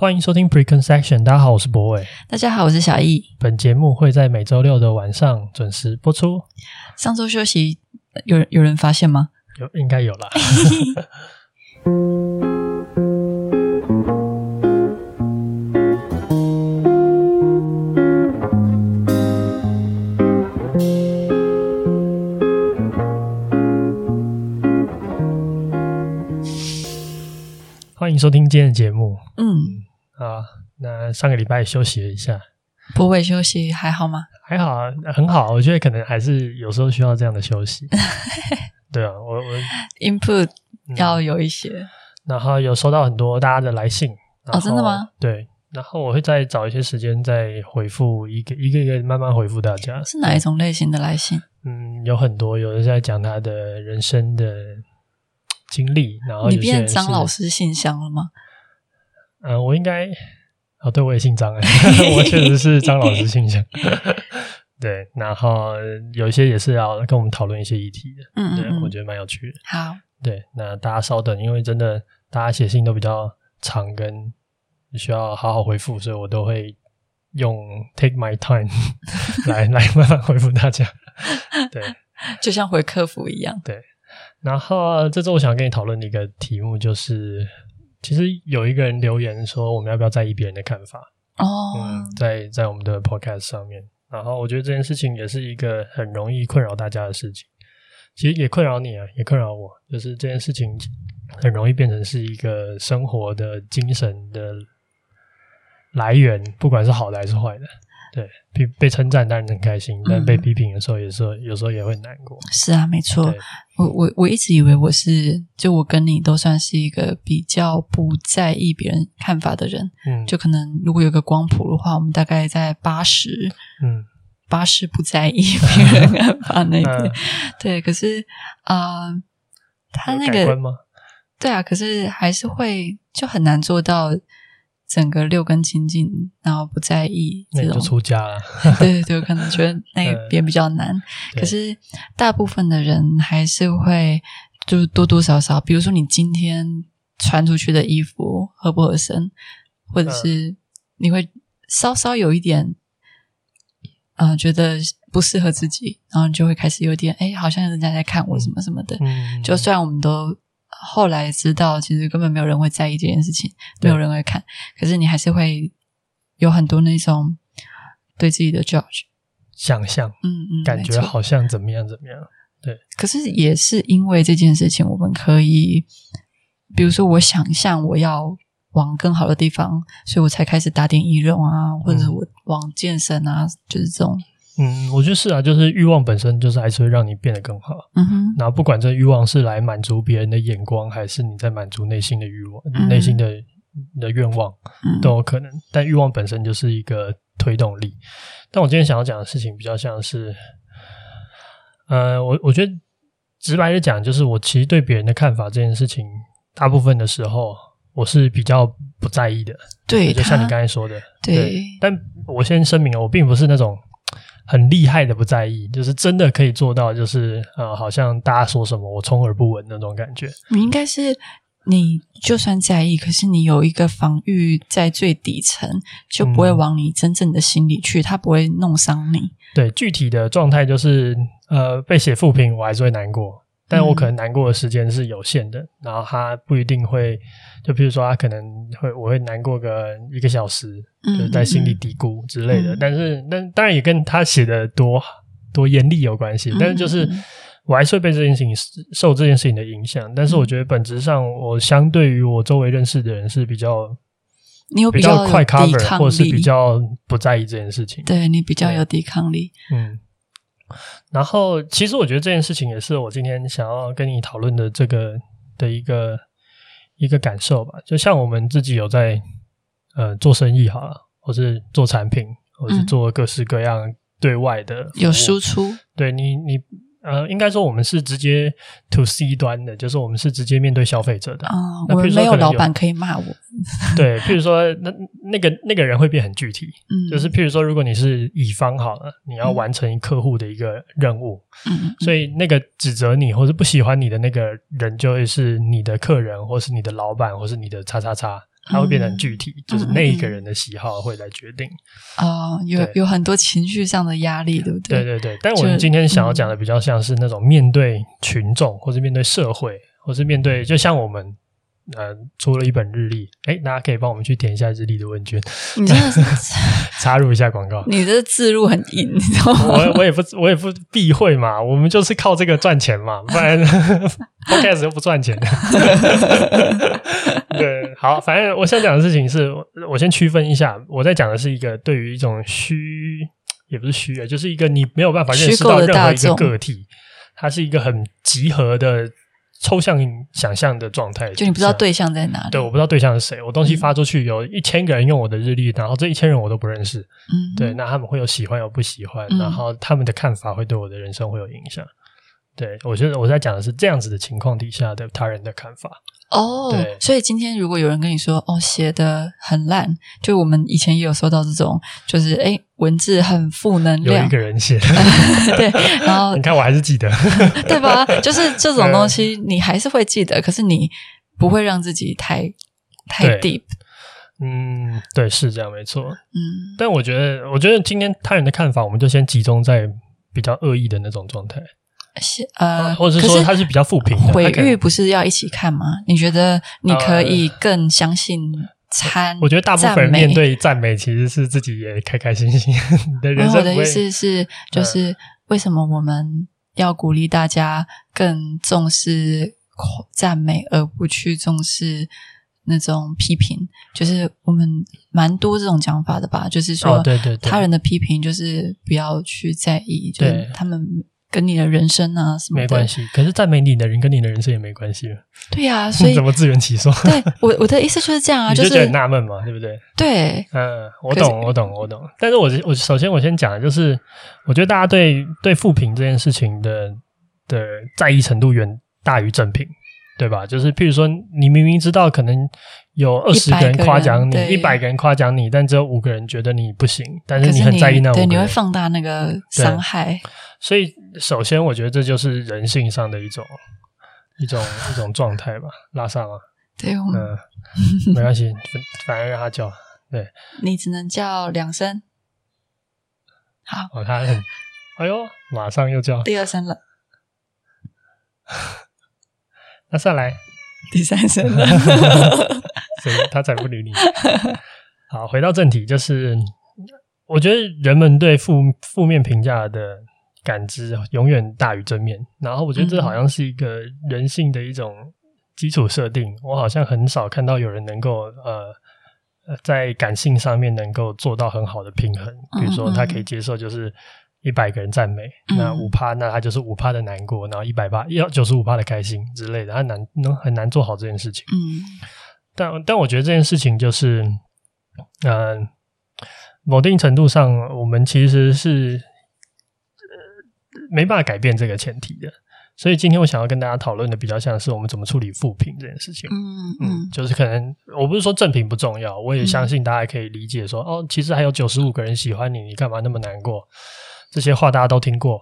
欢迎收听 Preconception，大家好，我是博伟。大家好，我是小易。本节目会在每周六的晚上准时播出。上周休息，有有人发现吗？有，应该有啦。欢迎收听今天的节目。嗯。啊，那上个礼拜休息了一下，不会休息还好吗？还好啊，很好。我觉得可能还是有时候需要这样的休息。对啊，我我 input 要有一些、嗯，然后有收到很多大家的来信。哦，真的吗？对，然后我会再找一些时间再回复一个一个一个慢慢回复大家。是哪一种类型的来信？嗯，有很多，有的在讲他的人生的经历，然后你变张老师信箱了吗？嗯、呃，我应该哦，对，我也姓张哎，我确实是张老师信箱。对，然后有一些也是要跟我们讨论一些议题的，嗯，嗯，对，我觉得蛮有趣的。好，对，那大家稍等，因为真的大家写信都比较长，跟需要好好回复，所以我都会用 take my time 来来慢慢回复大家。对，就像回客服一样。对，然后这周我想跟你讨论的一个题目就是。其实有一个人留言说，我们要不要在意别人的看法？哦、oh. 嗯，在在我们的 podcast 上面，然后我觉得这件事情也是一个很容易困扰大家的事情。其实也困扰你啊，也困扰我，就是这件事情很容易变成是一个生活的精神的来源，不管是好的还是坏的。对，被被称赞当然很开心，但被批评的时候，有时候有时候也会难过。是啊，没错。我我我一直以为我是，就我跟你都算是一个比较不在意别人看法的人。嗯，就可能如果有个光谱的话，我们大概在八十，嗯，八十不在意别人看法那 边。嗯、对，可是啊、呃，他那个，对啊，可是还是会就很难做到。整个六根清净，然后不在意这种，就出家了。对对对，可能觉得 那边比较难。嗯、可是大部分的人还是会，就是多多少少，比如说你今天穿出去的衣服合不合身，或者是你会稍稍有一点，嗯、呃，觉得不适合自己，然后你就会开始有点，哎，好像人家在看我什么什么的。嗯，就虽然我们都。后来知道，其实根本没有人会在意这件事情，没有人会看。可是你还是会有很多那种对自己的 judge 想象，嗯嗯，感觉好像怎么样怎么样。对，可是也是因为这件事情，我们可以，比如说我想象我要往更好的地方，所以我才开始打点仪容啊，或者是我往健身啊，就是这种。嗯，我觉得是啊，就是欲望本身就是还是会让你变得更好。嗯哼，然后不管这欲望是来满足别人的眼光，还是你在满足内心的欲望、嗯、内心的的愿望，都有可能。嗯、但欲望本身就是一个推动力。但我今天想要讲的事情比较像是，呃，我我觉得直白的讲，就是我其实对别人的看法这件事情，大部分的时候我是比较不在意的。对，就像你刚才说的，对。对，但我先声明了，我并不是那种。很厉害的不在意，就是真的可以做到，就是呃，好像大家说什么我充耳不闻那种感觉。你应该是你就算在意，可是你有一个防御在最底层，就不会往你真正的心里去，它、嗯、不会弄伤你。对，具体的状态就是呃，被写负评我还是会难过。但我可能难过的时间是有限的，嗯、然后他不一定会，就比如说他可能会，我会难过个一个小时，嗯、就是在心里嘀咕之类的。嗯、但是，但当然也跟他写的多多严厉有关系。嗯、但是，就是我还是会被这件事情受这件事情的影响。但是，我觉得本质上，我相对于我周围认识的人是比较你有比较快 cover，或是比较不在意这件事情。对，你比较有抵抗力。嗯。然后，其实我觉得这件事情也是我今天想要跟你讨论的这个的一个一个感受吧。就像我们自己有在呃做生意好了，或是做产品，或是做各式各样对外的、嗯、有输出。对你，你。呃，应该说我们是直接 to C 端的，就是我们是直接面对消费者的啊。哦、那我们没有老板可以骂我。对，譬如说，那那个那个人会变很具体，嗯，就是譬如说，如果你是乙方好了，你要完成客户的一个任务，嗯，所以那个指责你或者不喜欢你的那个人，就会是你的客人，或是你的老板，或是你的叉叉叉。它会变得很具体，嗯、就是那一个人的喜好会来决定。哦、嗯，有有很多情绪上的压力，对不对？对对对。但我们今天想要讲的比较像是那种面对群众，或是面对社会，或是面对，就像我们。呃，出了一本日历，哎，大家可以帮我们去填一下日历的问卷。你真的是插入一下广告，你的字入很硬，你知道吗？我我也不我也不避讳嘛，我们就是靠这个赚钱嘛，不然 Podcast 又不赚钱。对，好，反正我想讲的事情是，我先区分一下，我在讲的是一个对于一种虚，也不是虚啊，就是一个你没有办法认识到任何一个个体，它是一个很集合的。抽象想象的状态，就你不知道对象在哪里。对，我不知道对象是谁。我东西发出去，有一千个人用我的日历，然后这一千人我都不认识。嗯，对，那他们会有喜欢有不喜欢，然后他们的看法会对我的人生会有影响。对，我觉得我在讲的是这样子的情况底下的他人的看法。哦，对，所以今天如果有人跟你说，哦，写的很烂，就我们以前也有收到这种，就是哎文字很负能量，有一个人写的，对，然后 你看我还是记得，对吧？就是这种东西你还是会记得，可是你不会让自己太太 deep。嗯，对，是这样，没错。嗯，但我觉得，我觉得今天他人的看法，我们就先集中在比较恶意的那种状态。呃，或者是说他是比较负评的，毁誉不是要一起看吗？你觉得你可以更相信参？我觉得大部分人面对赞美，其实是自己也开开心心 的人生。我的意思是，就是为什么我们要鼓励大家更重视赞美，而不去重视那种批评？就是我们蛮多这种讲法的吧？就是说，对对，他人的批评就是不要去在意，就是他们。跟你的人生啊什么没关系，可是赞美你的人跟你的人生也没关系了。对呀、啊，所以 怎么自圆其说？对我我的意思就是这样啊，就是你就很纳闷嘛，对不对？对，嗯，我懂，我懂，我懂。但是我我首先我先讲的就是，我觉得大家对对负评这件事情的的在意程度远大于正评，对吧？就是譬如说，你明明知道可能有二十个人夸奖你，一百个人夸奖你，但只有五个人觉得你不行，但是你很在意那五个人，对，你会放大那个伤害。所以，首先，我觉得这就是人性上的一种、一种、一种状态吧。拉萨吗？对，嗯、呃，没关系，反正让他叫。对，你只能叫两声。好，哦，他很，哎呦，马上又叫第二声了。那再来 第三声了，所以他才不理你。好，回到正题，就是我觉得人们对负负面评价的。感知永远大于正面，然后我觉得这好像是一个人性的一种基础设定。嗯、我好像很少看到有人能够呃在感性上面能够做到很好的平衡。比如说，他可以接受就是一百个人赞美，嗯、那五趴，那他就是五趴的难过，然后一百趴要九十五趴的开心之类的，他难能很难做好这件事情。嗯，但但我觉得这件事情就是，嗯、呃，某定程度上，我们其实是。没办法改变这个前提的，所以今天我想要跟大家讨论的比较像是我们怎么处理负评这件事情。嗯嗯，就是可能我不是说正评不重要，我也相信大家可以理解说，嗯、哦，其实还有九十五个人喜欢你，你干嘛那么难过？这些话大家都听过，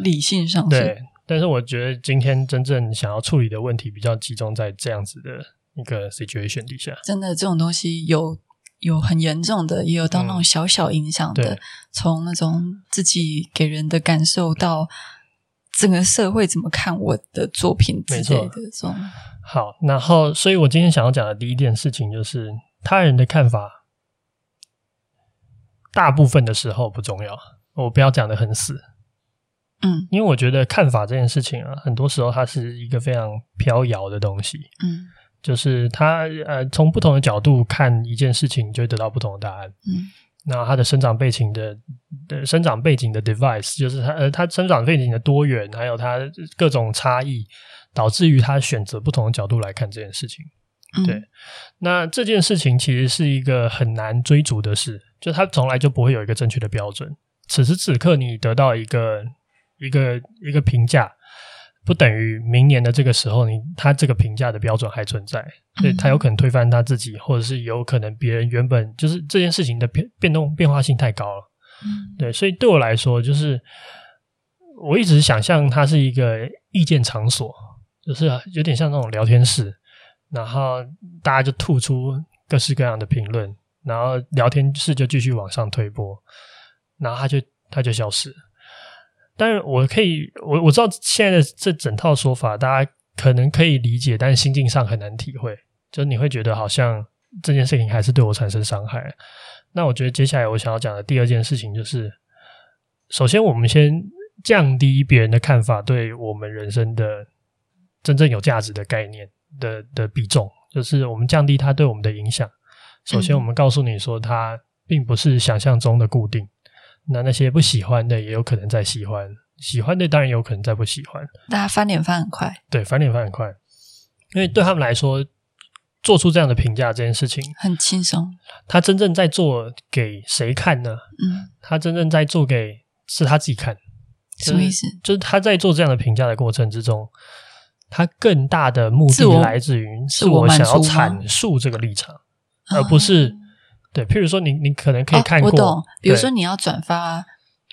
理性上对。但是我觉得今天真正想要处理的问题比较集中在这样子的一个 situation 底下。真的，这种东西有。有很严重的，也有到那种小小影响的，嗯、从那种自己给人的感受到整个社会怎么看我的作品之类的这种。好，然后，所以我今天想要讲的第一件事情就是，他人的看法，大部分的时候不重要。我不要讲的很死，嗯，因为我觉得看法这件事情啊，很多时候它是一个非常飘摇的东西，嗯。就是他呃从不同的角度看一件事情，就会得到不同的答案。嗯，那他的生长背景的的生长背景的 device，就是他呃他生长背景的多元，还有他各种差异，导致于他选择不同的角度来看这件事情。嗯、对，那这件事情其实是一个很难追逐的事，就他从来就不会有一个正确的标准。此时此刻，你得到一个一个一个评价。不等于明年的这个时候，你他这个评价的标准还存在，所以他有可能推翻他自己，或者是有可能别人原本就是这件事情的变变动变化性太高了。嗯，对，所以对我来说，就是我一直想象它是一个意见场所，就是有点像那种聊天室，然后大家就吐出各式各样的评论，然后聊天室就继续往上推播，然后他就他就消失。但是我可以，我我知道现在的这整套说法，大家可能可以理解，但是心境上很难体会。就是你会觉得好像这件事情还是对我产生伤害。那我觉得接下来我想要讲的第二件事情就是，首先我们先降低别人的看法对我们人生的真正有价值的概念的的比重，就是我们降低它对我们的影响。首先，我们告诉你说，它并不是想象中的固定。那那些不喜欢的也有可能在喜欢，喜欢的当然有可能在不喜欢。大家翻脸翻很快，对，翻脸翻很快，因为对他们来说，做出这样的评价这件事情很轻松。他真正在做给谁看呢？嗯，他真正在做给是他自己看，什么意思？就是他在做这样的评价的过程之中，他更大的目的来自于是我想要阐述这个立场，而不是。对，譬如说你，你你可能可以看过，哦、我懂。比如说，你要转发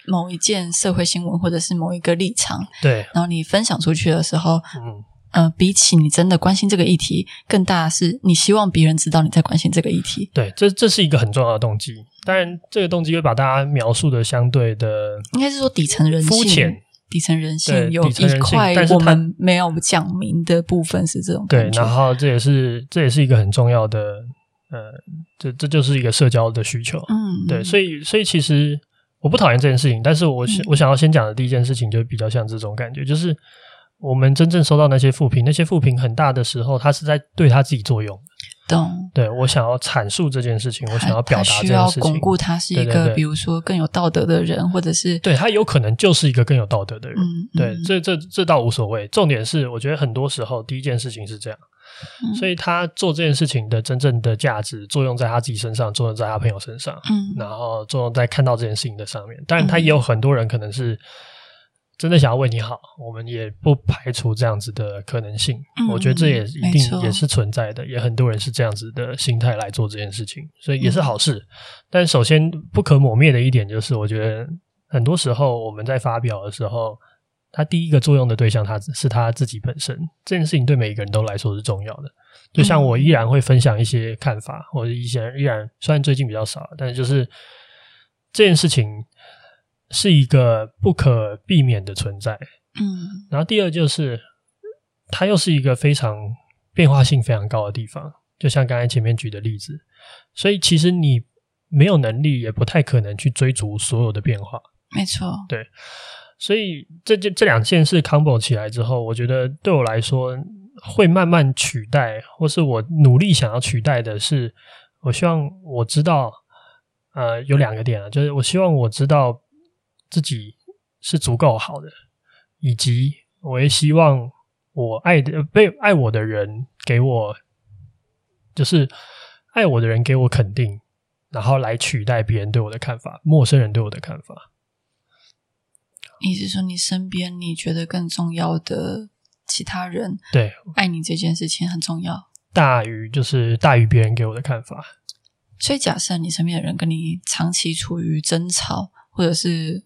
某一件社会新闻，或者是某一个立场，对，然后你分享出去的时候，嗯，呃，比起你真的关心这个议题，更大的是你希望别人知道你在关心这个议题。对，这这是一个很重要的动机。当然，这个动机会把大家描述的相对的，应该是说底层人性，肤浅，底层人性有一块我们没有讲明的部分是这种。对，然后这也是这也是一个很重要的。呃，这这就是一个社交的需求，嗯，对，所以所以其实我不讨厌这件事情，但是我想、嗯、我想要先讲的第一件事情就比较像这种感觉，就是我们真正收到那些负评，那些负评很大的时候，他是在对他自己作用，懂？对，我想要阐述这件事情，我想要表达这件事情，巩固他是一个对对对，比如说更有道德的人，或者是对他有可能就是一个更有道德的人，嗯、对，这这这倒无所谓，重点是我觉得很多时候第一件事情是这样。所以他做这件事情的真正的价值作用在他自己身上，作用在他朋友身上，嗯，然后作用在看到这件事情的上面。当然，他也有很多人可能是真的想要为你好，我们也不排除这样子的可能性。嗯，我觉得这也一定也是存在的，也很多人是这样子的心态来做这件事情，所以也是好事。嗯，但首先不可磨灭的一点就是，我觉得很多时候我们在发表的时候。他第一个作用的对象，他是他自己本身。这件事情对每一个人都来说是重要的。就像我依然会分享一些看法，嗯、或者一些依然虽然最近比较少，但是就是这件事情是一个不可避免的存在。嗯。然后第二就是，它又是一个非常变化性非常高的地方。就像刚才前面举的例子，所以其实你没有能力，也不太可能去追逐所有的变化。没错。对。所以这这这两件事 combo 起来之后，我觉得对我来说会慢慢取代，或是我努力想要取代的是，我希望我知道，呃，有两个点啊，就是我希望我知道自己是足够好的，以及我也希望我爱的被爱我的人给我，就是爱我的人给我肯定，然后来取代别人对我的看法，陌生人对我的看法。意思是说，你身边你觉得更重要的其他人，对，爱你这件事情很重要，大于就是大于别人给我的看法。所以，假设你身边的人跟你长期处于争吵或者是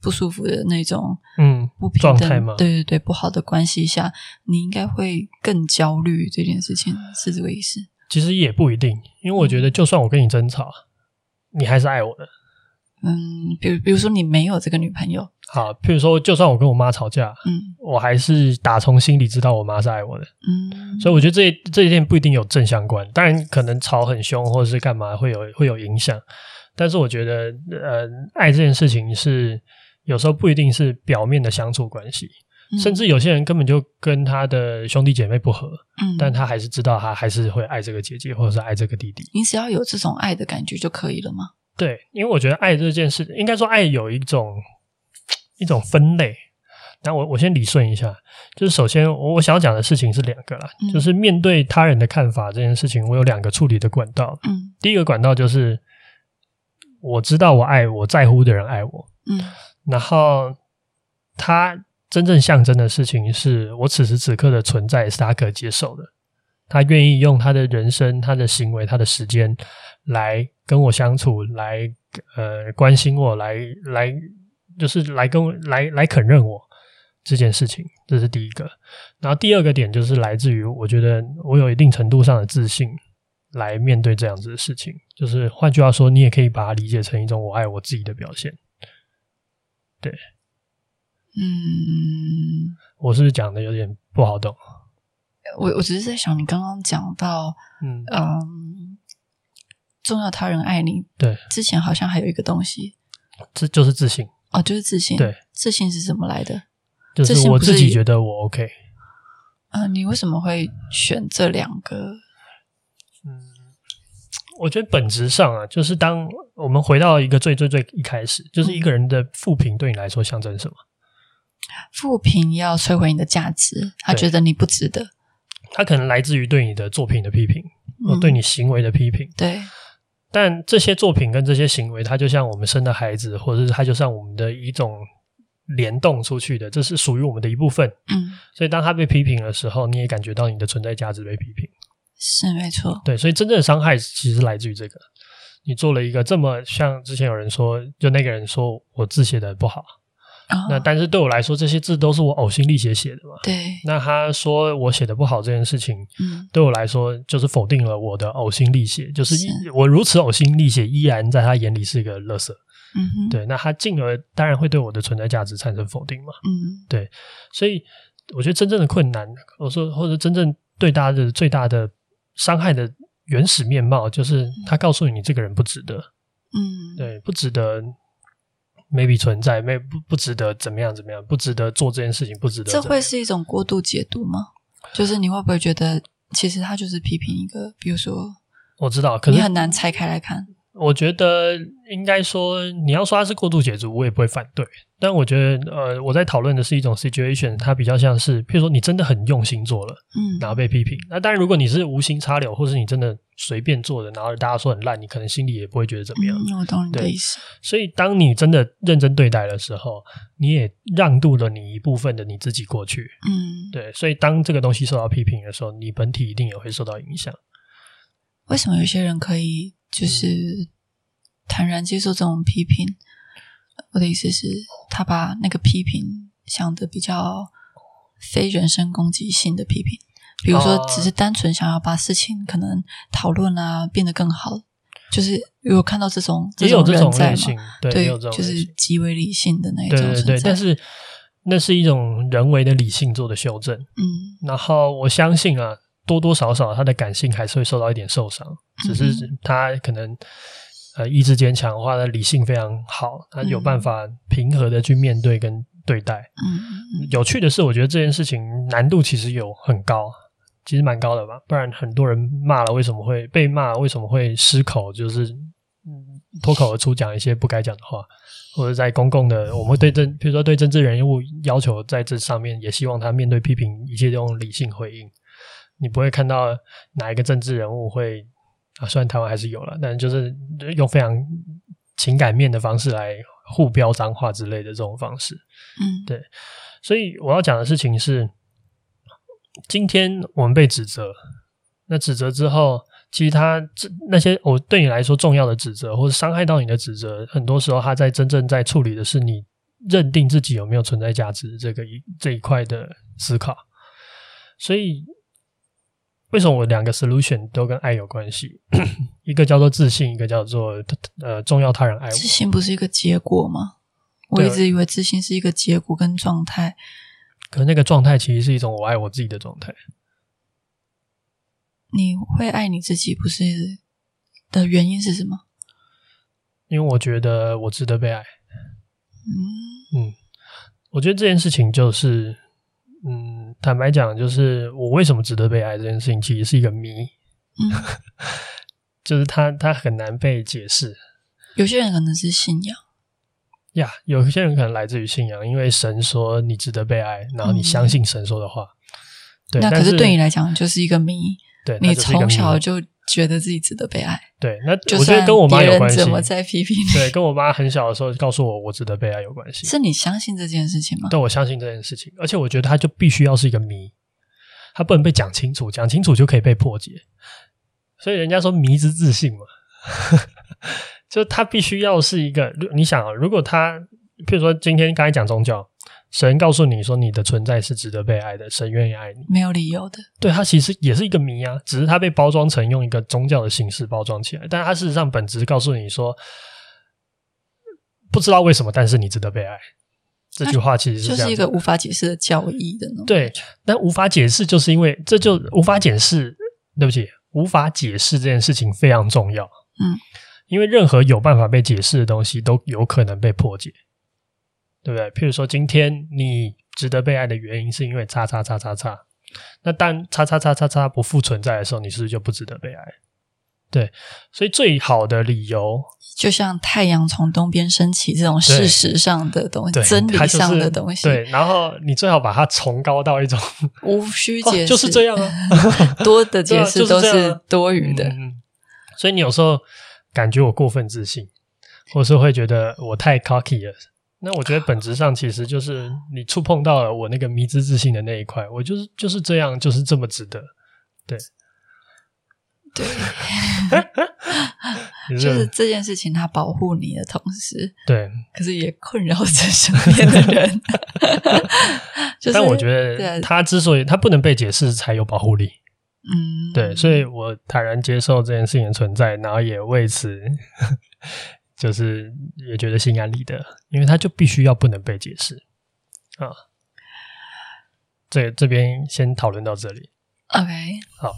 不舒服的那种，嗯，不平等？对对对，不好的关系下，你应该会更焦虑。这件事情是这个意思？其实也不一定，因为我觉得，就算我跟你争吵，你还是爱我的。嗯，比如比如说你没有这个女朋友，好，譬如说就算我跟我妈吵架，嗯，我还是打从心里知道我妈是爱我的，嗯，所以我觉得这这一点不一定有正相关，当然可能吵很凶或者是干嘛会有会有影响，但是我觉得呃，爱这件事情是有时候不一定是表面的相处关系，嗯、甚至有些人根本就跟他的兄弟姐妹不和，嗯，但他还是知道他还是会爱这个姐姐或者是爱这个弟弟。你只要有这种爱的感觉就可以了吗？对，因为我觉得爱这件事，应该说爱有一种一种分类。那我我先理顺一下，就是首先我我想要讲的事情是两个啦，嗯、就是面对他人的看法这件事情，我有两个处理的管道。嗯，第一个管道就是我知道我爱我在乎的人爱我，嗯，然后他真正象征的事情是我此时此刻的存在是他可接受的，他愿意用他的人生、他的行为、他的时间来跟我相处，来呃关心我，来来就是来跟我来来肯认我。这件事情，这是第一个。然后第二个点就是来自于，我觉得我有一定程度上的自信来面对这样子的事情。就是换句话说，你也可以把它理解成一种我爱我自己的表现。对，嗯，我是不是讲的有点不好懂？我我只是在想，你刚刚讲到，嗯嗯，重要他人爱你，对，之前好像还有一个东西，这就是自信哦，就是自信。对，自信是怎么来的？就是我自己觉得我 OK。嗯、呃，你为什么会选这两个？嗯，我觉得本质上啊，就是当我们回到一个最最最一开始，就是一个人的负评对你来说象征什么？负评要摧毁你的价值，他觉得你不值得。他可能来自于对你的作品的批评，或对你行为的批评。嗯、对。但这些作品跟这些行为，它就像我们生的孩子，或者是它就像我们的一种。联动出去的，这是属于我们的一部分。嗯，所以当他被批评的时候，你也感觉到你的存在价值被批评，是没错。对，所以真正的伤害其实来自于这个。你做了一个这么像之前有人说，就那个人说我字写的不好，哦，那但是对我来说，这些字都是我呕心沥血写的嘛。对。那他说我写的不好这件事情，嗯，对我来说就是否定了我的呕心沥血，就是我如此呕心沥血，依然在他眼里是一个垃圾。嗯哼，对，那他进而当然会对我的存在价值产生否定嘛。嗯，对，所以我觉得真正的困难，我说或者真正对大家的最大的伤害的原始面貌，就是他告诉你，你这个人不值得。嗯，对，不值得，maybe 存在，maybe 不不值得怎么样怎么样，不值得做这件事情，不值得。这会是一种过度解读吗？就是你会不会觉得，其实他就是批评一个，比如说，我知道，可是你很难拆开来看。我觉得应该说，你要说它是过度解读，我也不会反对。但我觉得，呃，我在讨论的是一种 situation，它比较像是，譬如说你真的很用心做了，嗯，然后被批评。那当然，如果你是无心插柳，或是你真的随便做的，然后大家说很烂，你可能心里也不会觉得怎么样。嗯，我懂你的意思。所以，当你真的认真对待的时候，你也让渡了你一部分的你自己过去。嗯，对。所以，当这个东西受到批评的时候，你本体一定也会受到影响。为什么有些人可以？就是坦然接受这种批评。我的意思是，他把那个批评想的比较非人身攻击性的批评，比如说，只是单纯想要把事情可能讨论啊变得更好。就是有看到这种这种人在吗？对，对，就是极为理性的那种。对对对，但是那是一种人为的理性做的修正。嗯，然后我相信啊。多多少少，他的感性还是会受到一点受伤，只是他可能呃意志坚强的话，他理性非常好，他有办法平和的去面对跟对待。嗯，有趣的是，我觉得这件事情难度其实有很高，其实蛮高的吧。不然很多人骂了，为什么会被骂？为什么会失口？就是脱口而出讲一些不该讲的话，或者在公共的，我们会对政，比如说对政治人物要求在这上面，也希望他面对批评，一切都用理性回应。你不会看到哪一个政治人物会啊，虽然台湾还是有了，但就是用非常情感面的方式来互标脏话之类的这种方式。嗯，对。所以我要讲的事情是，今天我们被指责，那指责之后，其实他这那些我对你来说重要的指责，或者伤害到你的指责，很多时候他在真正在处理的是你认定自己有没有存在价值这个一这一块的思考，所以。为什么我两个 solution 都跟爱有关系？一个叫做自信，一个叫做呃重要他人爱我。自信不是一个结果吗？我一直以为自信是一个结果跟状态。可是那个状态其实是一种我爱我自己的状态。你会爱你自己，不是的原因是什么？因为我觉得我值得被爱。嗯嗯，我觉得这件事情就是嗯，坦白讲，就是我为什么值得被爱这件事情，其实是一个谜。嗯，就是它它很难被解释。有些人可能是信仰呀，有些人可能来自于信仰，因为神说你值得被爱，然后你相信神说的话。嗯、对，那可是对你来讲就是一个谜。对，你从小就觉得自己值得被爱。对，那我觉得跟我妈有关系。怎么在批评你？对，跟我妈很小的时候告诉我我值得被爱有关系。是你相信这件事情吗？对，我相信这件事情，而且我觉得它就必须要是一个谜，它不能被讲清楚，讲清楚就可以被破解。所以人家说迷之自信嘛，就它必须要是一个。你想啊，如果他，譬如说今天刚才讲宗教。神告诉你说你的存在是值得被爱的，神愿意爱你，没有理由的。对，它其实也是一个谜啊，只是它被包装成用一个宗教的形式包装起来，但它事实上本质告诉你说，不知道为什么，但是你值得被爱。这句话其实是就是一个无法解释的教义的。对，但无法解释，就是因为这就无法解释。对不起，无法解释这件事情非常重要。嗯，因为任何有办法被解释的东西都有可能被破解。对不对？譬如说，今天你值得被爱的原因是因为叉叉叉叉叉，那当叉叉叉叉叉不复存在的时候，你是不是就不值得被爱？对，所以最好的理由，就像太阳从东边升起这种事实上的东西，真理上的东西。对，然后你最好把它崇高到一种无需解释，就是这样啊，多的解释都是多余的。所以你有时候感觉我过分自信，或是会觉得我太 cocky 了。那我觉得本质上其实就是你触碰到了我那个迷之自信的那一块，我就是就是这样，就是这么值得，对，对，就是这件事情它保护你的同时，对，可是也困扰着身边的人。就是、但我觉得它之所以它不能被解释，才有保护力，嗯，对，所以我坦然接受这件事情的存在，然后也为此。就是也觉得心安理得，因为他就必须要不能被解释啊。这这边先讨论到这里。OK，好，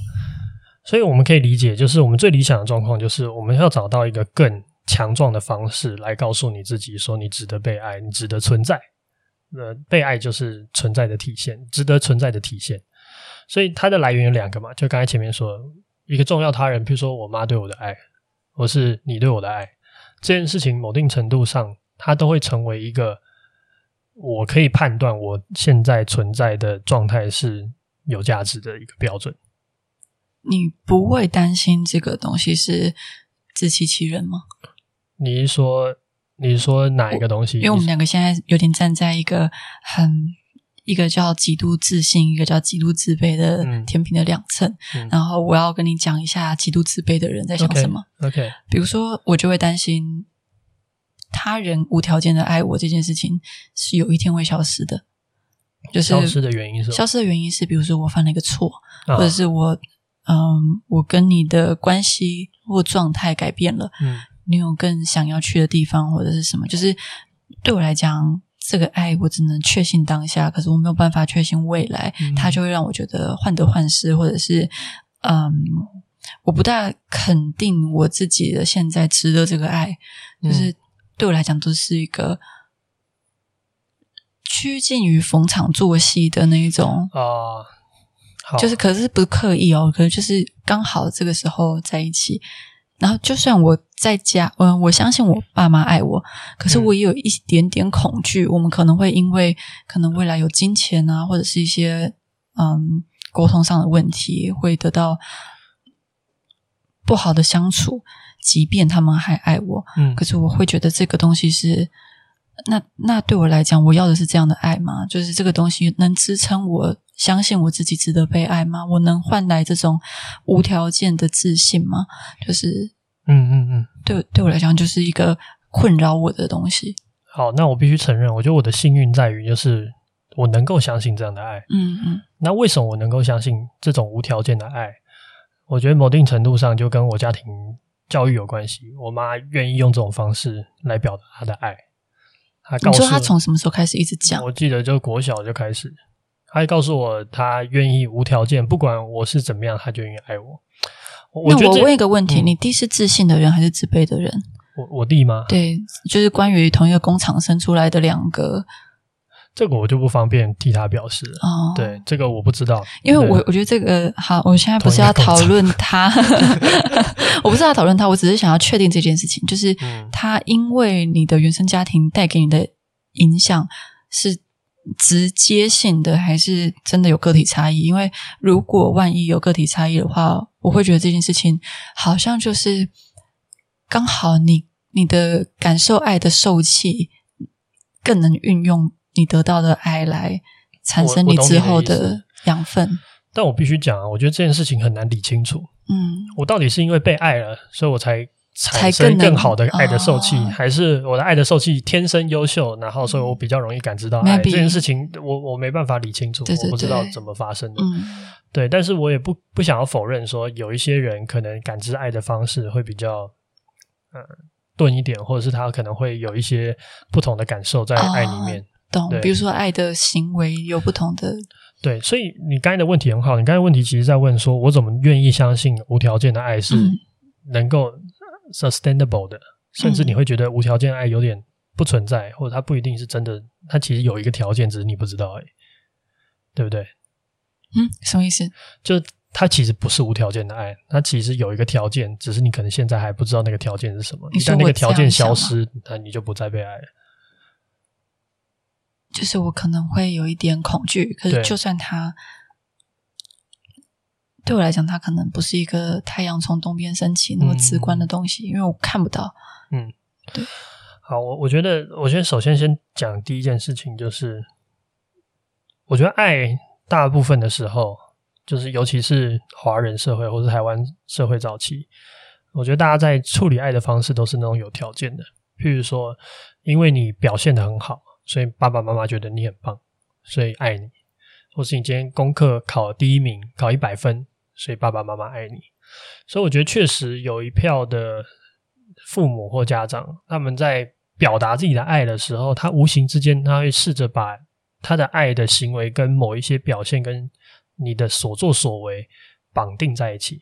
所以我们可以理解，就是我们最理想的状况，就是我们要找到一个更强壮的方式来告诉你自己，说你值得被爱，你值得存在。呃，被爱就是存在的体现，值得存在的体现。所以它的来源有两个嘛，就刚才前面说，一个重要他人，比如说我妈对我的爱，或是你对我的爱。这件事情某定程度上，它都会成为一个我可以判断我现在存在的状态是有价值的一个标准。你不会担心这个东西是自欺欺人吗？你是说，你是说哪一个东西？因为我们两个现在有点站在一个很一个叫极度自信，一个叫极度自卑的天平的两侧。嗯，然后我要跟你讲一下极度自卑的人在想什么。OK，, okay. 比如说我就会担心他人无条件的爱我这件事情是有一天会消失的。就是消失的原因是消失的原因是，比如说我犯了一个错，或者是我嗯，我跟你的关系或状态改变了，嗯，你有更想要去的地方或者是什么？就是对我来讲。这个爱我只能确信当下，可是我没有办法确信未来，嗯、它就会让我觉得患得患失，或者是嗯，我不大肯定我自己的现在值得这个爱，嗯、就是对我来讲都是一个趋近于逢场作戏的那一种。啊，哦、就是可是不是刻意哦，可是就是刚好这个时候在一起。然后，就算我在家，嗯，我相信我爸妈爱我，可是我也有一点点恐惧，我们可能会因为可能未来有金钱啊，或者是一些嗯沟通上的问题，会得到不好的相处。即便他们还爱我，嗯，可是我会觉得这个东西是，那那对我来讲，我要的是这样的爱吗？就是这个东西能支撑我相信我自己值得被爱吗？我能换来这种无条件的自信吗？就是，嗯嗯嗯，对，对我来讲就是一个困扰我的东西。好，那我必须承认，我觉得我的幸运在于，就是我能够相信这样的爱。嗯嗯。那为什么我能够相信这种无条件的爱？我觉得某定程度上就跟我家庭教育有关系。我妈愿意用这种方式来表达她的爱。你说他从什么时候开始一直讲？我记得就国小就开始。他还告诉我，他愿意无条件，不管我是怎么样，他就愿意爱我。我那我问一个问题：嗯、你弟是自信的人还是自卑的人？我我弟吗？对，就是关于同一个工厂生出来的两个，这个我就不方便替他表示了。哦，对，这个我不知道，因为我我觉得这个好，我现在不是要讨论他，我不是要讨论他，我只是想要确定这件事情，就是他因为你的原生家庭带给你的影响是直接性的，还是真的有个体差异？因为如果万一有个体差异的话，我会觉得这件事情好像就是刚好你你的感受爱的受气更能运用。你得到的爱来产生你之后的养分，但我必须讲啊，我觉得这件事情很难理清楚。嗯，我到底是因为被爱了，所以我才产生更好的爱的受气，还是我的爱的受气天生优秀，然后所以我比较容易感知到爱这件事情？我我没办法理清楚，我不知道怎么发生的。嗯，对，但是我也不不想要否认说，有一些人可能感知爱的方式会比较嗯钝一点，或者是他可能会有一些不同的感受在爱里面。懂，比如说爱的行为有不同的，对，所以你刚才的问题很好。你刚才问题其实在问说，我怎么愿意相信无条件的爱是能够 sustainable 的？嗯、甚至你会觉得无条件爱有点不存在，或者它不一定是真的，它其实有一个条件，只是你不知道而已，对不对？嗯，什么意思？就它其实不是无条件的爱，它其实有一个条件，只是你可能现在还不知道那个条件是什么。一旦那个条件消失，那你就不再被爱了。就是我可能会有一点恐惧，可是就算它对，对我来讲，它可能不是一个太阳从东边升起那么直观的东西，嗯、因为我看不到。嗯，对。好，我我觉得，我觉得首先先讲第一件事情，就是我觉得爱大部分的时候，就是尤其是华人社会或是台湾社会早期，我觉得大家在处理爱的方式都是那种有条件的，譬如说，因为你表现的很好。所以爸爸妈妈觉得你很棒，所以爱你；或是你今天功课考第一名，考一百分，所以爸爸妈妈爱你。所以我觉得确实有一票的父母或家长，他们在表达自己的爱的时候，他无形之间他会试着把他的爱的行为跟某一些表现跟你的所作所为绑定在一起。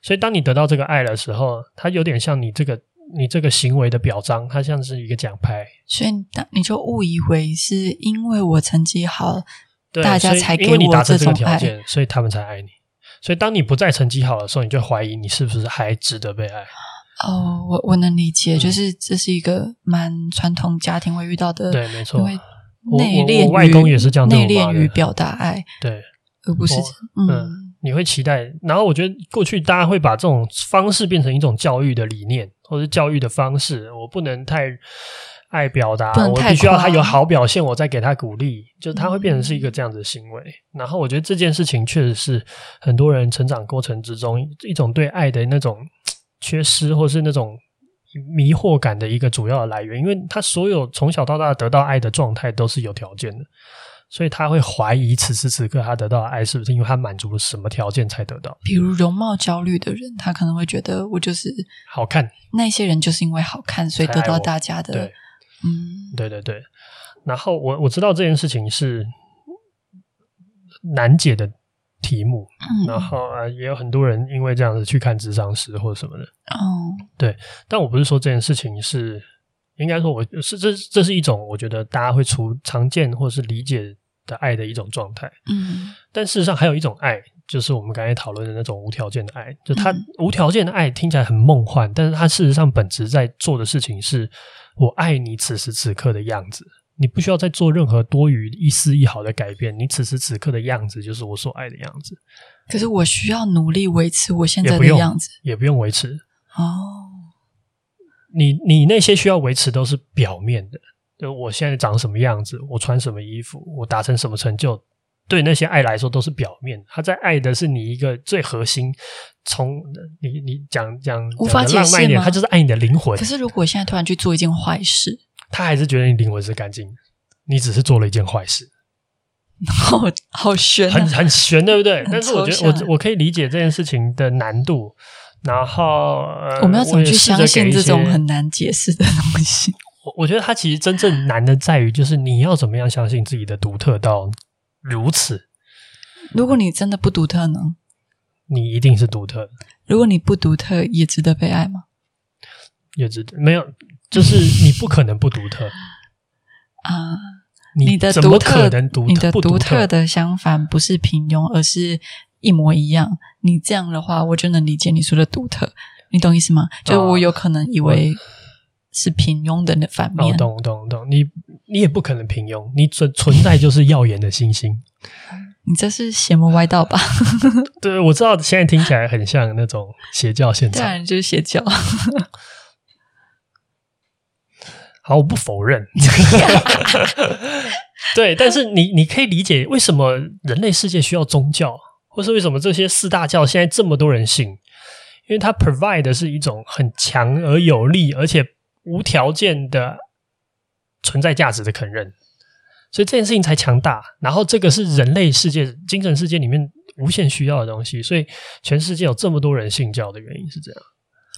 所以当你得到这个爱的时候，他有点像你这个。你这个行为的表彰，它像是一个奖牌，所以你就误以为是因为我成绩好，大家才给你达成这个条件，所以他们才爱你。所以当你不再成绩好的时候，你就怀疑你是不是还值得被爱。哦，我我能理解，就是这是一个蛮传统家庭会遇到的，对，没错。因为内敛，我外公也是这样，内敛于表达爱，对，而不是嗯。你会期待，然后我觉得过去大家会把这种方式变成一种教育的理念，或者教育的方式。我不能太爱表达，我必须要他有好表现，我再给他鼓励，就他会变成是一个这样子的行为。嗯、然后我觉得这件事情确实是很多人成长过程之中一种对爱的那种缺失，或是那种迷惑感的一个主要的来源，因为他所有从小到大得到爱的状态都是有条件的。所以他会怀疑此时此刻他得到的爱是不是因为他满足了什么条件才得到？比如容貌焦虑的人，他可能会觉得我就是好看。那些人就是因为好看，所以得到大家的。对，嗯，对对对。然后我我知道这件事情是难解的题目，嗯，然后啊，也有很多人因为这样子去看智商师或者什么的。哦，对。但我不是说这件事情是。应该说，我是这这是一种我觉得大家会出常见或是理解的爱的一种状态。嗯，但事实上还有一种爱，就是我们刚才讨论的那种无条件的爱。就它无条件的爱听起来很梦幻，但是它事实上本质在做的事情是我爱你此时此刻的样子。你不需要再做任何多余一丝一毫的改变，你此时此刻的样子就是我所爱的样子。可是我需要努力维持我现在的样子，也不用维持哦。你你那些需要维持都是表面的，就我现在长什么样子，我穿什么衣服，我达成什么成就，对那些爱来说都是表面。他在爱的是你一个最核心，从你你讲讲无法解释浪漫一点，他就是爱你的灵魂。可是如果现在突然去做一件坏事，他还是觉得你灵魂是干净，你只是做了一件坏事，好好玄，很很悬，对不对？但是我觉得我我可以理解这件事情的难度。然后，呃、我们要怎么去相信这种很难解释的东西？我 我觉得它其实真正难的在于，就是你要怎么样相信自己的独特到如此。如果你真的不独特呢？你一定是独特。如果你不独特，也值得被爱吗？也值得。没有，就是你不可能不独特啊。你的独特，你的独特的相反不是平庸，而是一模一样。你这样的话，我就能理解你说的独特。你懂意思吗？就我有可能以为是平庸的那反面。哦、懂懂懂，你你也不可能平庸，你存存在就是耀眼的星星。你这是邪魔歪道吧？对，我知道，现在听起来很像那种邪教现场，对，就是邪教。好，我不否认。对，但是你你可以理解为什么人类世界需要宗教，或是为什么这些四大教现在这么多人信？因为它 provide 的是一种很强而有力，而且无条件的存在价值的肯认。所以这件事情才强大，然后这个是人类世界、精神世界里面无限需要的东西。所以全世界有这么多人信教的原因是这样。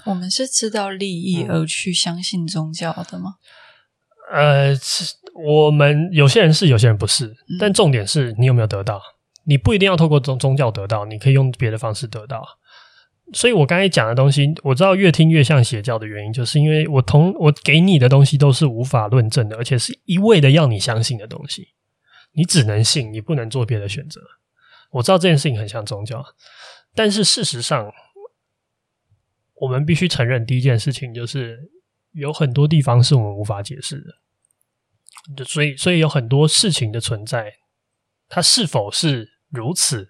我们是知道利益而去相信宗教的吗？嗯、呃，我们有些人是，有些人不是。但重点是你有没有得到？你不一定要透过宗宗教得到，你可以用别的方式得到。所以我刚才讲的东西，我知道越听越像邪教的原因，就是因为我同我给你的东西都是无法论证的，而且是一味的要你相信的东西，你只能信，你不能做别的选择。我知道这件事情很像宗教，但是事实上，我们必须承认第一件事情就是有很多地方是我们无法解释的，所以所以有很多事情的存在，它是否是如此？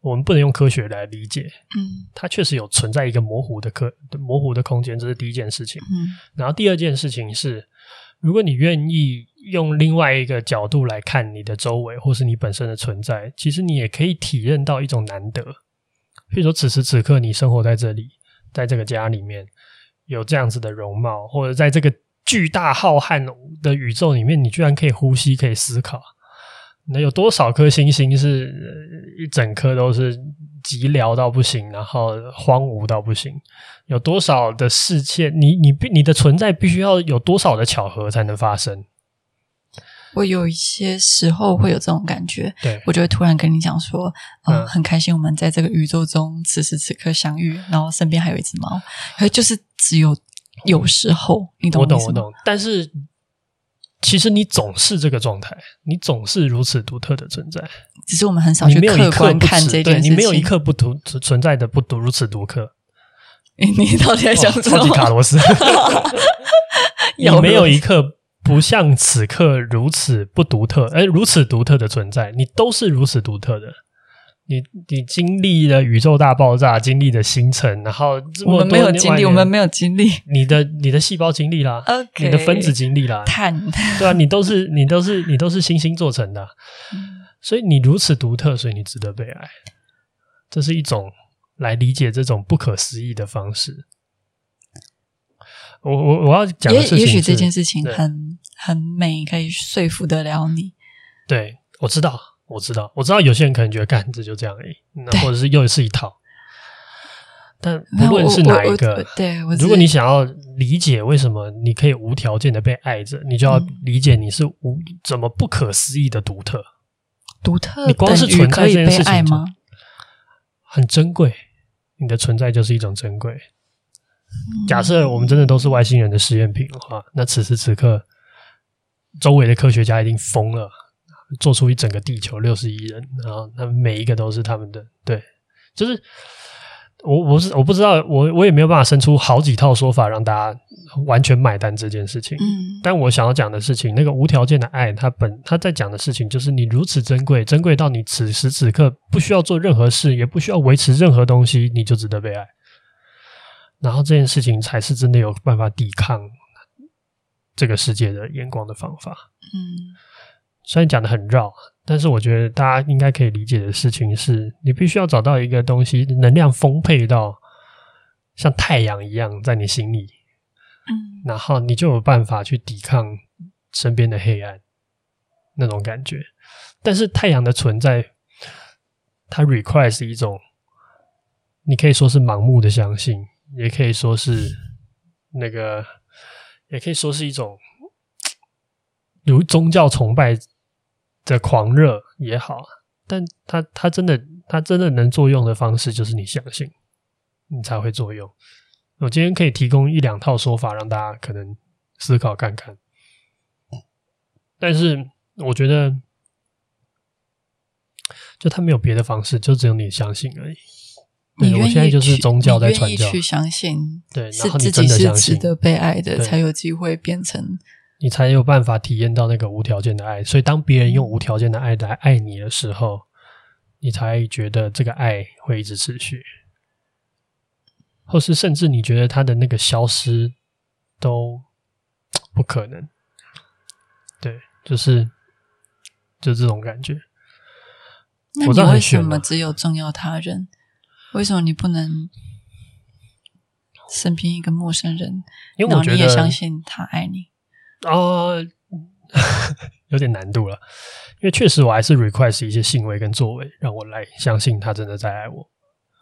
我们不能用科学来理解，嗯，它确实有存在一个模糊的科模糊的空间，这是第一件事情。嗯，然后第二件事情是，如果你愿意用另外一个角度来看你的周围，或是你本身的存在，其实你也可以体验到一种难得。比如说，此时此刻你生活在这里，在这个家里面有这样子的容貌，或者在这个巨大浩瀚的宇宙里面，你居然可以呼吸，可以思考。那有多少颗星星是一整颗都是寂寥到不行，然后荒芜到不行？有多少的事件，你你必你的存在必须要有多少的巧合才能发生？我有一些时候会有这种感觉，对，我就会突然跟你讲说，嗯、呃，很开心我们在这个宇宙中此时此刻相遇，然后身边还有一只猫，就是只有有时候，你懂我懂我懂，但是。其实你总是这个状态，你总是如此独特的存在。只是我们很少去客观看这件事情。对，你没有一刻不独存在的不独如此独特。你到底在想什么？超级卡罗斯。有没有一刻不像此刻如此不独特，而如此独特的存在，你都是如此独特的。你你经历了宇宙大爆炸，经历了星辰，然后我们没有经历，我们没有经历。你的你的细胞经历啦你的分子经历啦，碳对啊，你都是你都是你都是星星做成的，嗯，所以你如此独特，所以你值得被爱。这是一种来理解这种不可思议的方式。我我我要讲的事情，也许这件事情很很美，可以说服得了你。对，我知道。我知道，我知道，有些人可能觉得干这就这样而已，那或者是又是一套。但不论是哪一个，对，如果你想要理解为什么你可以无条件的被爱着，你就要理解你是无怎么不可思议的独特。独特，你光是存在这件事情吗？很珍贵，你的存在就是一种珍贵。假设我们真的都是外星人的实验品的话，那此时此刻，周围的科学家一定疯了。做出一整个地球六十亿人，然后他们每一个都是他们的，对，就是我我是我不知道，我我也没有办法生出好几套说法让大家完全买单这件事情。嗯，但我想要讲的事情，那个无条件的爱，它本他在讲的事情就是你如此珍贵，珍贵到你此时此刻不需要做任何事，也不需要维持任何东西，你就值得被爱。然后这件事情才是真的有办法抵抗这个世界的眼光的方法。嗯。虽然讲的很绕，但是我觉得大家应该可以理解的事情是，你必须要找到一个东西，能量丰沛到像太阳一样在你心里，嗯，然后你就有办法去抵抗身边的黑暗那种感觉。但是太阳的存在，它 requires 一种，你可以说是盲目的相信，也可以说是那个，也可以说是一种 如宗教崇拜。的狂热也好，但它它真的它真的能作用的方式就是你相信，你才会作用。我今天可以提供一两套说法让大家可能思考看看，但是我觉得，就他没有别的方式，就只有你相信而已。对，我现在就是宗教在传教，去相信，对，是自己是值得被爱的，才有机会变成，你才有办法体验到那个无条件的爱。所以，当别人用无条件的爱来爱你的时候，你才觉得这个爱会一直持续，或是甚至你觉得他的那个消失都不可能。对，就是就这种感觉。那你为什么只有重要他人？为什么你不能身边一个陌生人，因为我觉得你也相信他爱你？哦，有点难度了。因为确实我还是 request 一些行为跟作为，让我来相信他真的在爱我。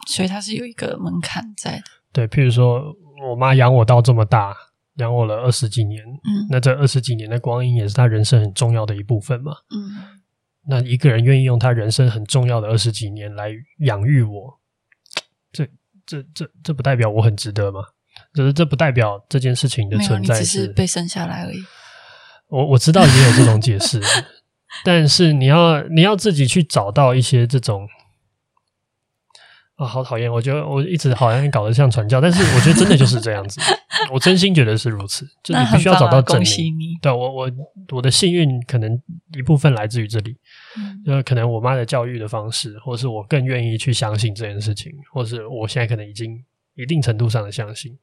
所以他是有一个门槛在的。对，譬如说我妈养我到这么大，养我了二十几年，嗯，那这二十几年的光阴也是他人生很重要的一部分嘛，嗯。那一个人愿意用他人生很重要的二十几年来养育我。这这这这不代表我很值得吗？就是这不代表这件事情的存在只是被生下来而已。我我知道也有这种解释，但是你要你要自己去找到一些这种啊、哦，好讨厌！我觉得我一直好像搞得像传教，但是我觉得真的就是这样子。我真心觉得是如此，就你必须要找到证明。对，我我我的幸运可能一部分来自于这里。就可能我妈的教育的方式，或是我更愿意去相信这件事情，或是我现在可能已经一定程度上的相信。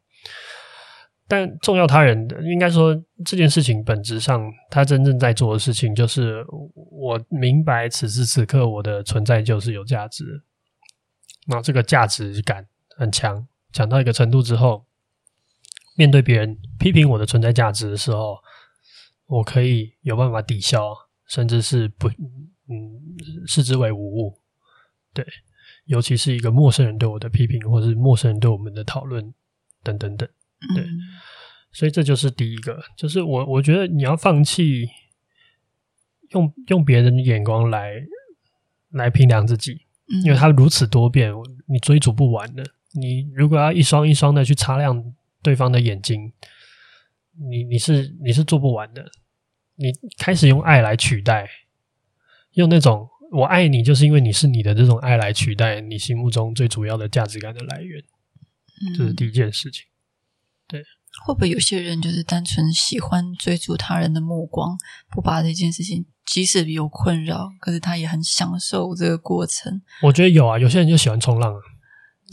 但重要他人的，应该说这件事情本质上，他真正在做的事情，就是我明白此时此刻我的存在就是有价值。那这个价值感很强，强到一个程度之后，面对别人批评我的存在价值的时候，我可以有办法抵消，甚至是不。嗯，视之为无物，对，尤其是一个陌生人对我的批评，或是陌生人对我们的讨论，等等等，对，嗯、所以这就是第一个，就是我我觉得你要放弃用用别人的眼光来来评量自己，嗯，因为它如此多变，你追逐不完的。你如果要一双一双的去擦亮对方的眼睛，你你是你是做不完的。你开始用爱来取代。用那种“我爱你”就是因为你是你的这种爱来取代你心目中最主要的价值感的来源，这是第一件事情。对，会不会有些人就是单纯喜欢追逐他人的目光，不把这件事情，即使有困扰，可是他也很享受这个过程？我觉得有啊，有些人就喜欢冲浪啊，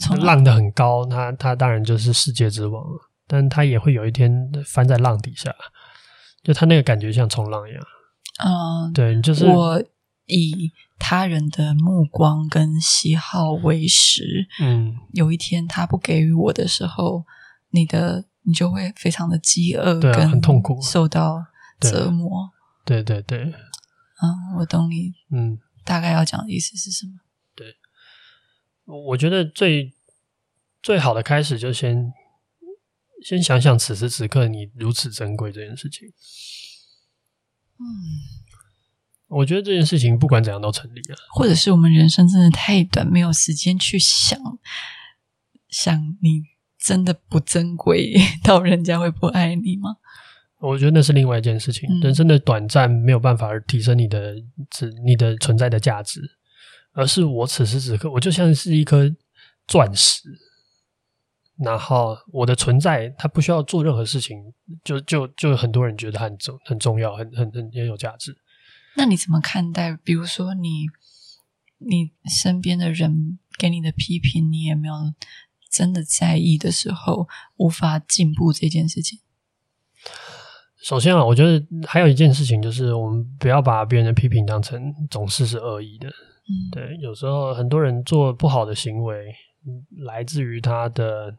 冲浪的很高，他他当然就是世界之王了，但他也会有一天翻在浪底下，就他那个感觉像冲浪一样。嗯，对，就是我。以他人的目光跟喜好为食，嗯，有一天他不给予我的时候，你的你就会非常的饥饿，对啊，很痛苦，受到折磨。对对对，嗯，我懂你，嗯，大概要讲的意思是什么？对，我觉得最最好的开始就先先想想此时此刻你如此珍贵这件事情，嗯。我觉得这件事情不管怎样都成立了，或者是我们人生真的太短，没有时间去想想你真的不珍贵 到人家会不爱你吗？我觉得那是另外一件事情。嗯、人生的短暂没有办法提升你的你的存在的价值，而是我此时此刻我就像是一颗钻石，然后我的存在它不需要做任何事情，就就就很多人觉得它很重很重要，很很很很有价值。那你怎么看待？比如说你，你你身边的人给你的批评，你也没有真的在意的时候，无法进步这件事情。首先啊，我觉得还有一件事情就是，我们不要把别人的批评当成总是是恶意的。嗯，对，有时候很多人做不好的行为，来自于他的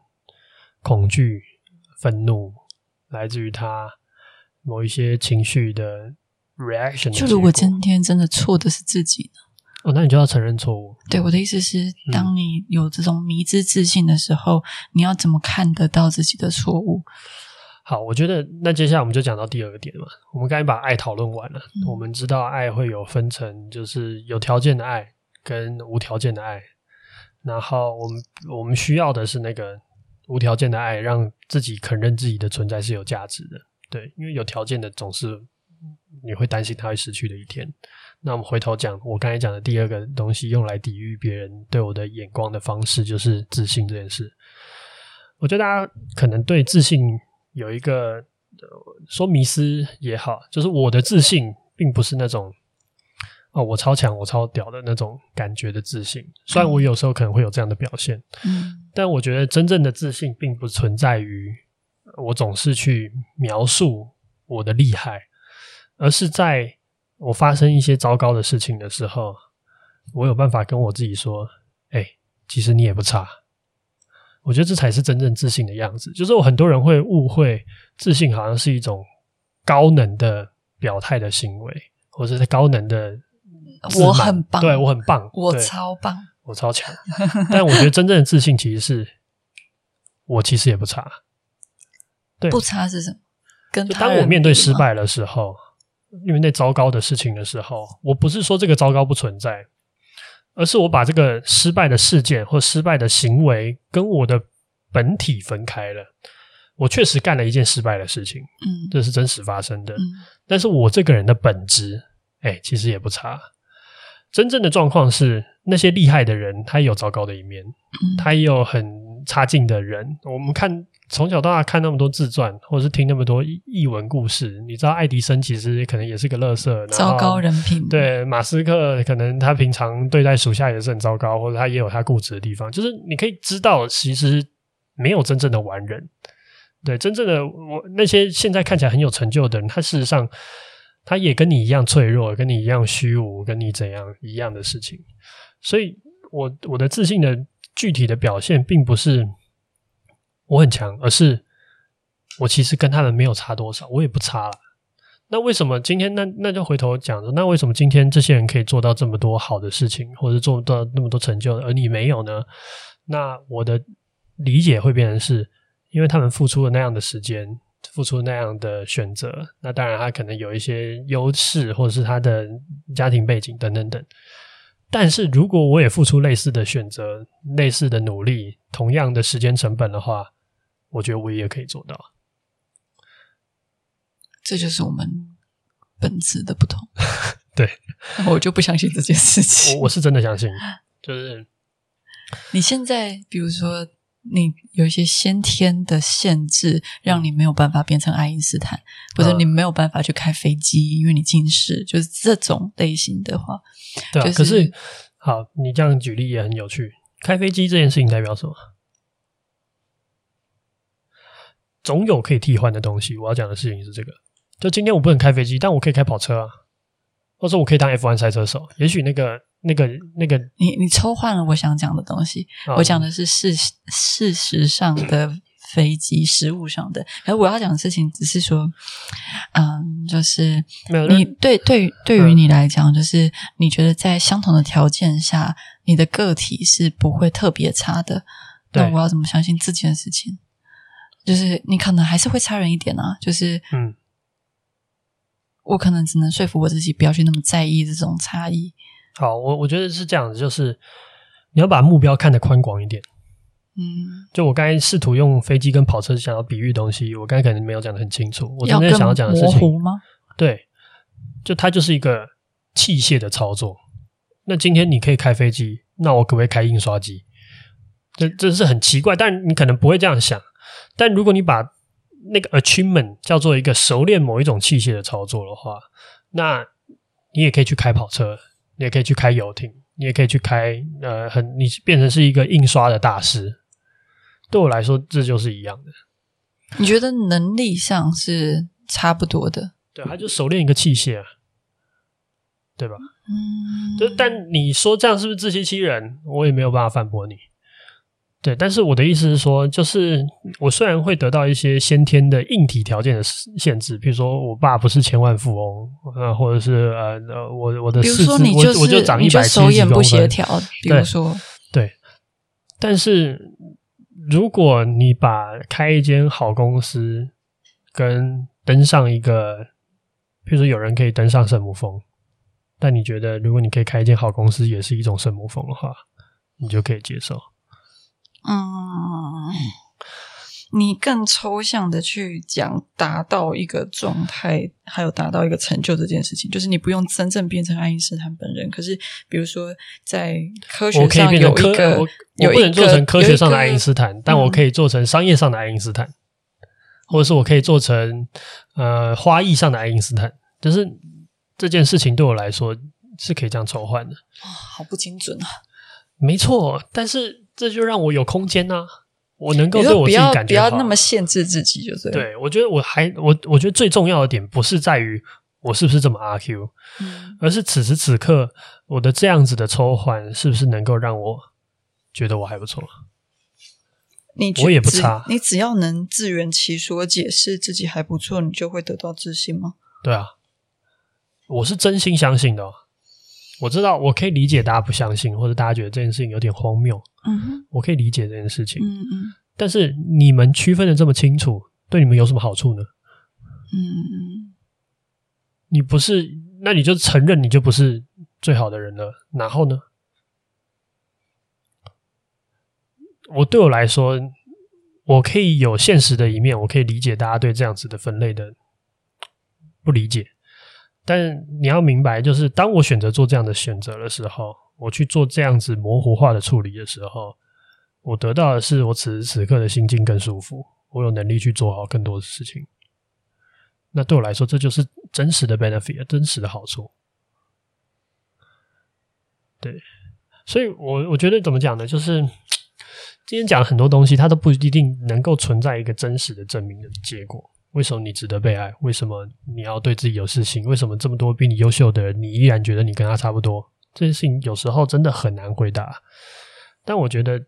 恐惧、愤怒，来自于他某一些情绪的。Reaction 就如果今天真的错的是自己呢？哦，那你就要承认错误。对，我的意思是，当你有这种迷之自信的时候，嗯，你要怎么看得到自己的错误？好，我觉得那接下来我们就讲到第二个点嘛。我们刚才把爱讨论完了，嗯，我们知道爱会有分成，就是有条件的爱跟无条件的爱。然后我们我们需要的是那个无条件的爱，让自己肯认自己的存在是有价值的。对，因为有条件的总是。你会担心他会失去的一天。那我们回头讲，我刚才讲的第二个东西，用来抵御别人对我的眼光的方式，就是自信这件事。我觉得大家可能对自信有一个说迷失也好，就是我的自信并不是那种哦，我超强，我超屌的那种感觉的自信。虽然我有时候可能会有这样的表现，嗯，但我觉得真正的自信并不存在于我总是去描述我的厉害，而是在。我发生一些糟糕的事情的时候，我有办法跟我自己说：“哎、欸，其实你也不差。”我觉得这才是真正自信的样子。就是我很多人会误会自信好像是一种高能的表态的行为，或者是高能的我很棒，对我很棒，我超棒，我超强。但我觉得真正的自信其实是我其实也不差。对，不差是什么？跟当我面对失败的时候。因为那糟糕的事情的时候，我不是说这个糟糕不存在，而是我把这个失败的事件或失败的行为跟我的本体分开了。我确实干了一件失败的事情，嗯，这是真实发生的。嗯，但是我这个人的本质，哎，其实也不差。真正的状况是，那些厉害的人，他也有糟糕的一面，他也有很差劲的人。我们看。从小到大看那么多自传，或者是听那么多译文故事，你知道爱迪生其实可能也是个乐色，糟糕人品。对，马斯克可能他平常对待属下也是很糟糕，或者他也有他固执的地方。就是你可以知道，其实没有真正的完人。对，真正的我那些现在看起来很有成就的人，他事实上他也跟你一样脆弱，跟你一样虚无，跟你怎样一样的事情。所以我我的自信的具体的表现，并不是。我很强，而是我其实跟他们没有差多少，我也不差了。那为什么今天那那就回头讲说，那为什么今天这些人可以做到这么多好的事情，或者做到那么多成就，而你没有呢？那我的理解会变成是，因为他们付出了那样的时间，付出那样的选择。那当然，他可能有一些优势，或者是他的家庭背景等等等。但是如果我也付出类似的选择、类似的努力、同样的时间成本的话，我觉得我也可以做到，这就是我们本质的不同。对，我就不相信这件事情。我我是真的相信，就是 你现在，比如说你有一些先天的限制，让你没有办法变成爱因斯坦，或者你没有办法去开飞机，因为你近视，就是这种类型的话，对啊。就是、可是，好，你这样举例也很有趣。开飞机这件事情代表什么？总有可以替换的东西。我要讲的事情是这个：就今天我不能开飞机，但我可以开跑车啊，或者我可以当 F1 赛车手。也许那个、那个、那个，你你抽换了我想讲的东西。哦、我讲的是事事实上的飞机，实物上的。而我要讲的事情只是说，嗯，就是你对对对于你来讲，就是你觉得在相同的条件下，你的个体是不会特别差的。那我要怎么相信自己的事情？就是你可能还是会差人一点啊，就是嗯，我可能只能说服我自己不要去那么在意这种差异。好，我我觉得是这样子，就是你要把目标看得宽广一点。嗯，就我刚才试图用飞机跟跑车想要比喻东西，我刚才可能没有讲的很清楚。我真正想要讲的事情吗？对，就它就是一个器械的操作。那今天你可以开飞机，那我可不可以开印刷机？这这是很奇怪，但你可能不会这样想。但如果你把那个 achievement 叫做一个熟练某一种器械的操作的话，那你也可以去开跑车，你也可以去开游艇，你也可以去开呃，很你变成是一个印刷的大师。对我来说，这就是一样的。你觉得能力上是差不多的？对，他就熟练一个器械啊，对吧？嗯。就但你说这样是不是自欺欺人？我也没有办法反驳你。对，但是我的意思是说，就是我虽然会得到一些先天的硬体条件的限制，比如说我爸不是千万富翁，呃，或者是呃呃，我我的四肢，我我就长一百七十公分，手眼不协调，比如说对，对。但是如果你把开一间好公司跟登上一个，比如说有人可以登上圣母峰，但你觉得如果你可以开一间好公司也是一种圣母峰的话，你就可以接受。嗯，你更抽象的去讲达到一个状态，还有达到一个成就这件事情，就是你不用真正变成爱因斯坦本人。可是，比如说在科学上有一个，我，我不能做成科学上的爱因斯坦，但我可以做成商业上的爱因斯坦，或者是我可以做成呃花艺上的爱因斯坦。就是这件事情对我来说是可以这样抽换的。哦，好不精准啊！没错，但是这就让我有空间呢、啊。我能够对我自己感觉好，不要那么限制自己，就是对。我觉得我还我我觉得最重要的点不是在于我是不是这么阿 Q，嗯，而是此时此刻我的这样子的抽换是不是能够让我觉得我还不错。你我也不差，你只要能自圆其说，解释自己还不错，你就会得到自信吗？对啊，我是真心相信的哦。我知道，我可以理解大家不相信，或者大家觉得这件事情有点荒谬。嗯哼，我可以理解这件事情。嗯嗯，但是你们区分的这么清楚，对你们有什么好处呢？嗯嗯，你不是，那你就承认你就不是最好的人了。然后呢？我对我来说，我可以有现实的一面，我可以理解大家对这样子的分类的不理解。但你要明白，就是当我选择做这样的选择的时候，我去做这样子模糊化的处理的时候，我得到的是我此时此刻的心境更舒服，我有能力去做好更多的事情。那对我来说，这就是真实的 benefit，真实的好处。对，所以我我觉得怎么讲呢？就是今天讲很多东西，它都不一定能够存在一个真实的证明的结果。为什么你值得被爱？为什么你要对自己有自信？为什么这么多比你优秀的人，你依然觉得你跟他差不多？这件事情有时候真的很难回答。但我觉得，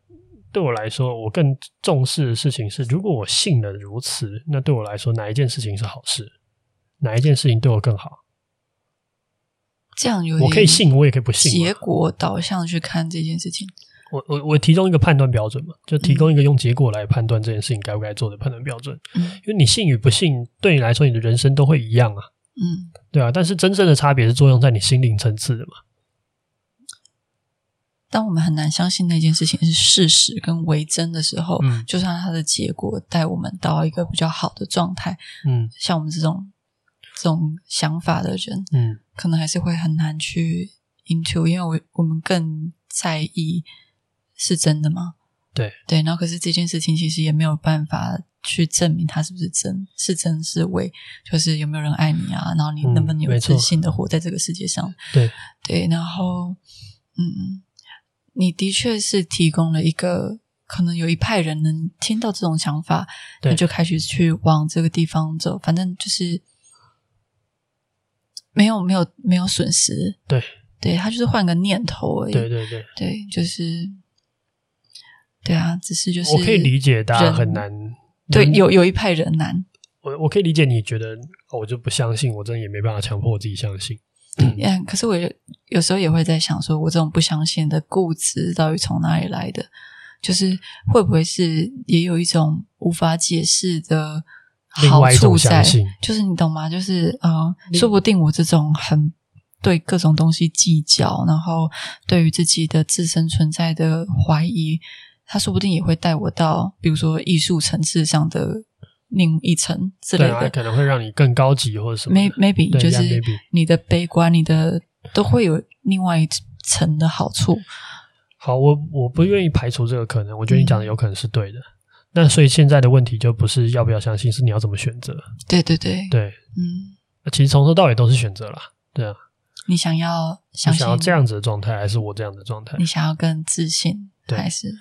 对我来说，我更重视的事情是：如果我信了如此，那对我来说，哪一件事情是好事？哪一件事情对我更好？这样有我可以信，我也可以不信。结果导向去看这件事情。我我我提供一个判断标准嘛，就提供一个用结果来判断这件事情该不该做的判断标准。嗯，因为你信与不信，对你来说，你的人生都会一样啊。嗯，对啊。但是真正的差别是作用在你心灵层次的嘛。当我们很难相信那件事情是事实跟为真的时候，嗯，就算它的结果带我们到一个比较好的状态，嗯，像我们这种这种想法的人，嗯，可能还是会很难去 into，因为我我们更在意。是真的吗？对对，然后可是这件事情其实也没有办法去证明它是不是真，是真是伪，就是有没有人爱你啊？然后你能不能有自信的活在这个世界上？嗯、对对，然后嗯，你的确是提供了一个可能有一派人能听到这种想法，那就开始去往这个地方走，反正就是没有没有没有损失。对对，他就是换个念头而已。对对对对，就是。对啊，只是就是我可以理解大家很难，对，有有一派人难。我我可以理解你觉得，我就不相信，我真的也没办法强迫我自己相信。嗯，可是我有时候也会在想，说我这种不相信的固执到底从哪里来的？就是会不会是也有一种无法解释的好处在？就是你懂吗？就是呃，说不定我这种很对各种东西计较，然后对于自己的自身存在的怀疑。他说不定也会带我到，比如说艺术层次上的另一层之类的，可能会让你更高级或者什么。Maybe 就是你的悲观，你的都会有另外一层的好处。好，我我不愿意排除这个可能，我觉得你讲的有可能是对的。那、嗯、所以现在的问题就不是要不要相信，是你要怎么选择。对对对对，嗯，其实从头到尾都是选择啦。对啊。你想要相信，想要这样子的状态，还是我这样的状态？你想要更自信，还是？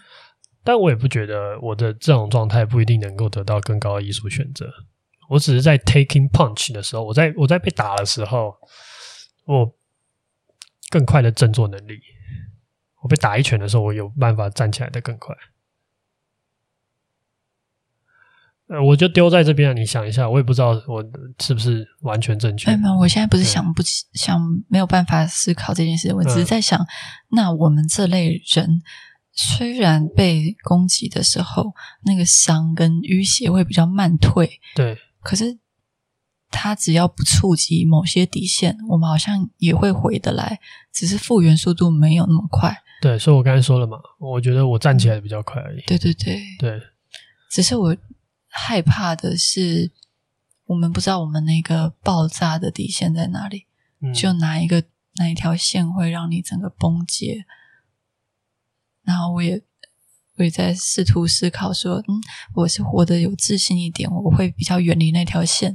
但我也不觉得我的这种状态不一定能够得到更高的艺术选择。我只是在 taking punch 的时候，我在我在被打的时候，我更快的振作能力。我被打一拳的时候，我有办法站起来的更快。呃，我就丢在这边，你想一下，我也不知道我是不是完全正确。没有，我现在不是想不起，想没有办法思考这件事，我只是在想，嗯、那我们这类人。虽然被攻击的时候，那个伤跟淤血会比较慢退，对，可是它只要不触及某些底线，我们好像也会回得来，只是复原速度没有那么快。对，所以我刚才说了嘛，我觉得我站起来比较快而已。对对对对，只是我害怕的是，我们不知道我们那个爆炸的底线在哪里，嗯、就哪一个哪一条线会让你整个崩解。然后我也我也在试图思考说，嗯，我是活得有自信一点，我会比较远离那条线；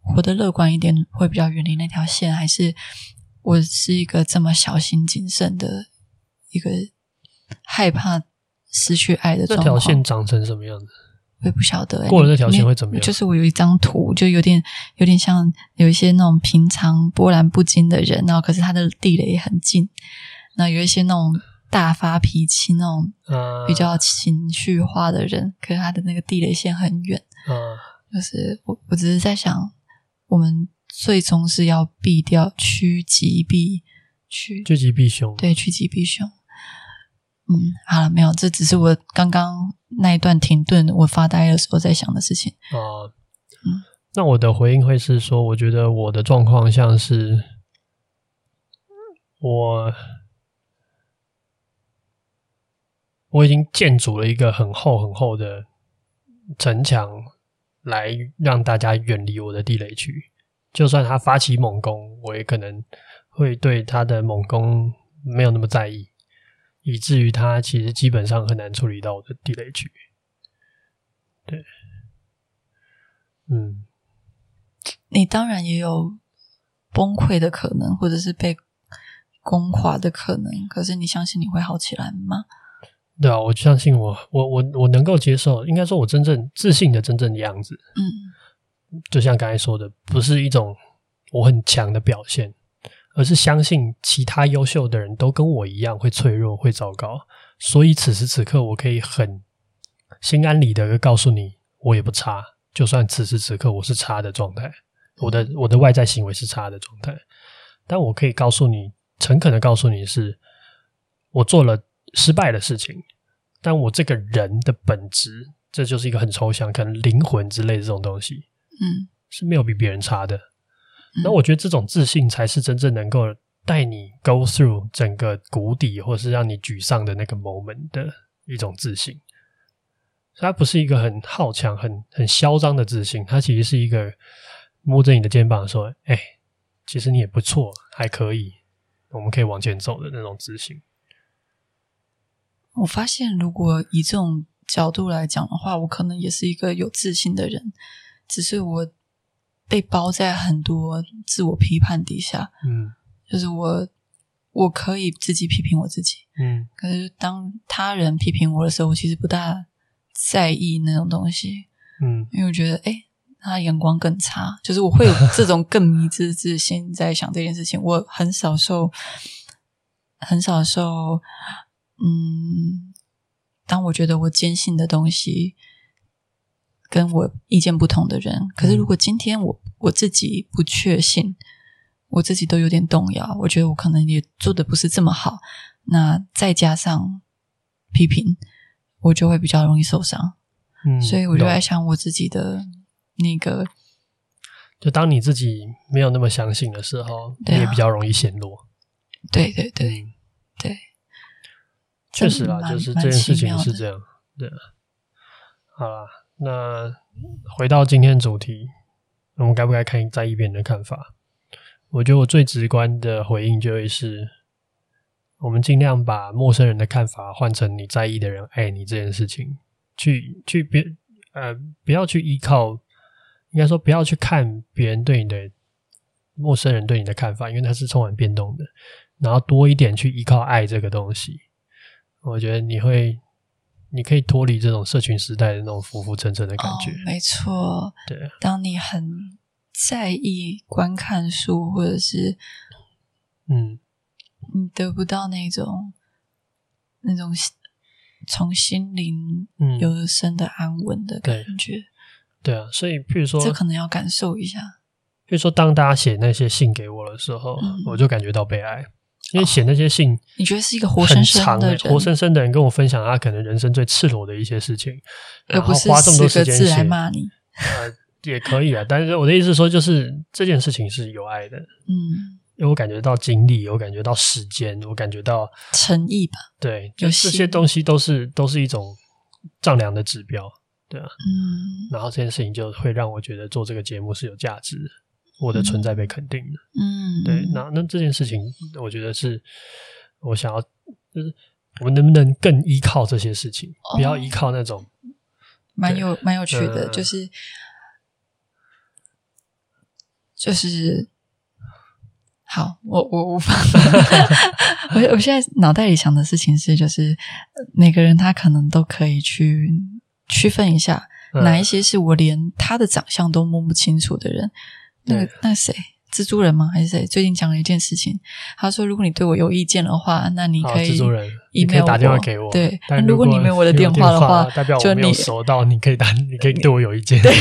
活得乐观一点，会比较远离那条线，还是我是一个这么小心谨慎的一个害怕失去爱的状况？这条线长成什么样子？我也不晓得、欸。过了这条线会怎么样？就是我有一张图，就有点有点像有一些那种平常波澜不惊的人，然后可是他的地雷很近，那有一些那种大发脾气、那种比较情绪化的人，可是他的那个地雷线很远。嗯，就是我我只是在想，我们最终是要避掉趋吉避趋趋吉避凶，对，趋吉避凶。嗯，好了，没有，这只是我刚刚那一段停顿，我发呆的时候在想的事情。哦，嗯，那我的回应会是说，我觉得我的状况像是我我已经建筑了一个很厚很厚的城墙，来让大家远离我的地雷区。就算他发起猛攻，我也可能会对他的猛攻没有那么在意。以至于他其实基本上很难处理到我的地雷区，对，嗯，你当然也有崩溃的可能，或者是被攻垮的可能。可是你相信你会好起来吗？对啊，我相信我，我我我能够接受，应该说我真正自信的真正的样子。嗯，就像刚才说的，不是一种我很强的表现。而是相信其他优秀的人都跟我一样会脆弱、会糟糕，所以此时此刻我可以很心安理得的告诉你，我也不差。就算此时此刻我是差的状态，我的我的外在行为是差的状态，但我可以告诉你，诚恳的告诉你是，我做了失败的事情，但我这个人的本质，这就是一个很抽象，可能灵魂之类的这种东西，嗯，是没有比别人差的。那我觉得这种自信才是真正能够带你 go through 整个谷底，或是让你沮丧的那个 moment 的一种自信。它不是一个很好强、很很嚣张的自信，它其实是一个摸着你的肩膀说：“哎，其实你也不错，还可以，我们可以往前走的那种自信。”我发现，如果以这种角度来讲的话，我可能也是一个有自信的人，只是我。被包在很多自我批判底下，嗯，就是我我可以自己批评我自己，嗯，可是当他人批评我的时候，我其实不大在意那种东西，嗯，因为我觉得，哎，他眼光更差，就是我会有这种更迷之自信，在想这件事情，我很少受，很少受，嗯，当我觉得我坚信的东西。跟我意见不同的人，可是如果今天我我自己不确信，我自己都有点动摇，我觉得我可能也做的不是这么好，那再加上批评，我就会比较容易受伤。嗯，所以我就在想我自己的那个，就当你自己没有那么相信的时候，你也比较容易陷落。对对对、嗯、对，确实啦，就是这件事情是这样。对，好啦。那回到今天主题，我们该不该看在意别人的看法？我觉得我最直观的回应就会是，我们尽量把陌生人的看法换成你在意的人爱你这件事情，去去别呃不要去依靠，应该说不要去看别人对你的陌生人对你的看法，因为它是充满变动的。然后多一点去依靠爱这个东西，我觉得你会。你可以脱离这种社群时代的那种浮浮沉沉的感觉。哦，没错。对，当你很在意观看数，或者是嗯，你得不到那种那种从心灵由生的安稳的感觉。嗯，对。对啊，所以譬如说，这可能要感受一下。譬如说，当大家写那些信给我的时候，嗯，我就感觉到被爱。因为写那些信，你觉得是一个活生生的人，活生生的人跟我分享他可能人生最赤裸的一些事情，而不是花这么多时间来骂你。呃，也可以啊，但是我的意思是说，就是这件事情是有爱的，嗯，因为我感觉到精力，我感觉到时间，我感觉到诚意吧。对，就这些东西都是都是一种丈量的指标。对啊，嗯，然后这件事情就会让我觉得做这个节目是有价值的，我的存在被肯定的，嗯，对，那那这件事情，我觉得是我想要，就是我们能不能更依靠这些事情，哦、不要依靠那种，蛮有蛮有趣的，呃、就是就是。好，我我无法，我我现在脑袋里想的事情是，就是每个人他可能都可以去区分一下，嗯、哪一些是我连他的长相都摸不清楚的人。那个那谁，蜘蛛人吗？还是谁？最近讲了一件事情，他说，如果你对我有意见的话，那你可以蜘蛛人，你可以打电话给我。对，但如果你没有我的电话的话，代表我没有收到，你可以打，你可以对我有意见。对。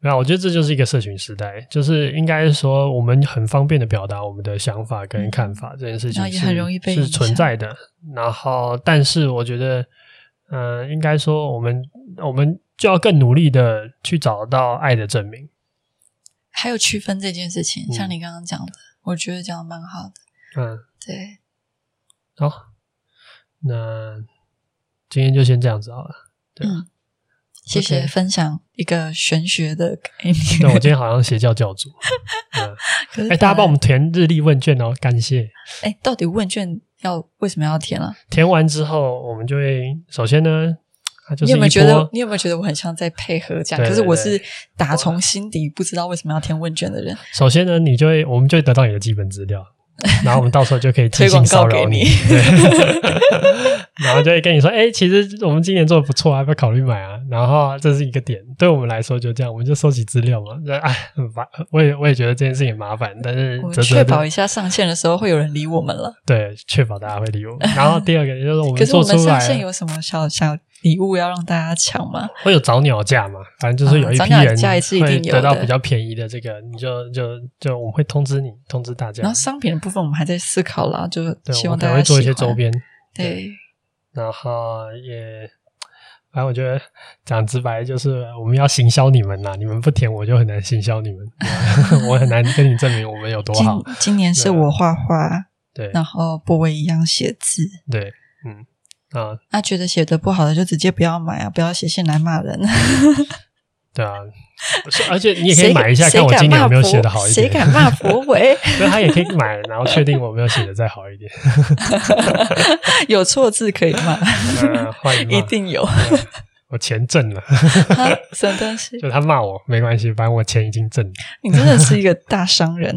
那我觉得这就是一个社群时代，就是应该说我们很方便的表达我们的想法跟看法，这件事情是也很容易被是存在的。然后，但是我觉得，嗯、呃，应该说我们我们就要更努力的去找到爱的证明，还有区分这件事情。像你刚刚讲的，嗯、我觉得讲的蛮好的。嗯，对。好，那今天就先这样子好了。对。嗯谢谢分享一个玄学的概念。那我今天好像邪教教主。哎，大家帮我们填日历问卷哦，感谢。哎，到底问卷要为什么要填啊？填完之后，我们就会首先呢，就是、你有没有觉得你有没有觉得我很像在配合这样？可是我是打从心底不知道为什么要填问卷的人。首先呢，你就会我们就会得到你的基本资料。然后我们到时候就可以推广骚扰你，对，然后就会跟你说，哎，其实我们今年做的不错啊，要不要考虑买啊？然后这是一个点，对我们来说就这样，我们就收集资料嘛。哎，很烦，我也我也觉得这件事情麻烦，但是确保一下上线的时候会有人理我们了。对，确保大家会理我们。然后第二个就是我们做出来，可是我们上线有什么小小礼物要让大家抢吗？会有早鸟价嘛？反正就是有一批人会得到比较便宜的这个，你就就就我们会通知你，通知大家。然后商品的部分我们还在思考啦，就希望大家会做一些周边。对，然后也反正我觉得讲直白就是我们要行销你们呐，你们不填我就很难行销你们，我很难跟你证明我们有多好。今今年是我画画，对，然后波威一样写字，对，嗯。啊，那觉得写的不好的就直接不要买啊！不要写信来骂人。对啊，而且你也可以买一下，看我今年有没有写的好一点。谁敢骂柏维？所以他也可以买，然后确定我没有写的再好一点。有错字可以骂，欢迎，一定有。我钱挣了，什么东西？就他骂我没关系，反正我钱已经挣了。你真的是一个大商人。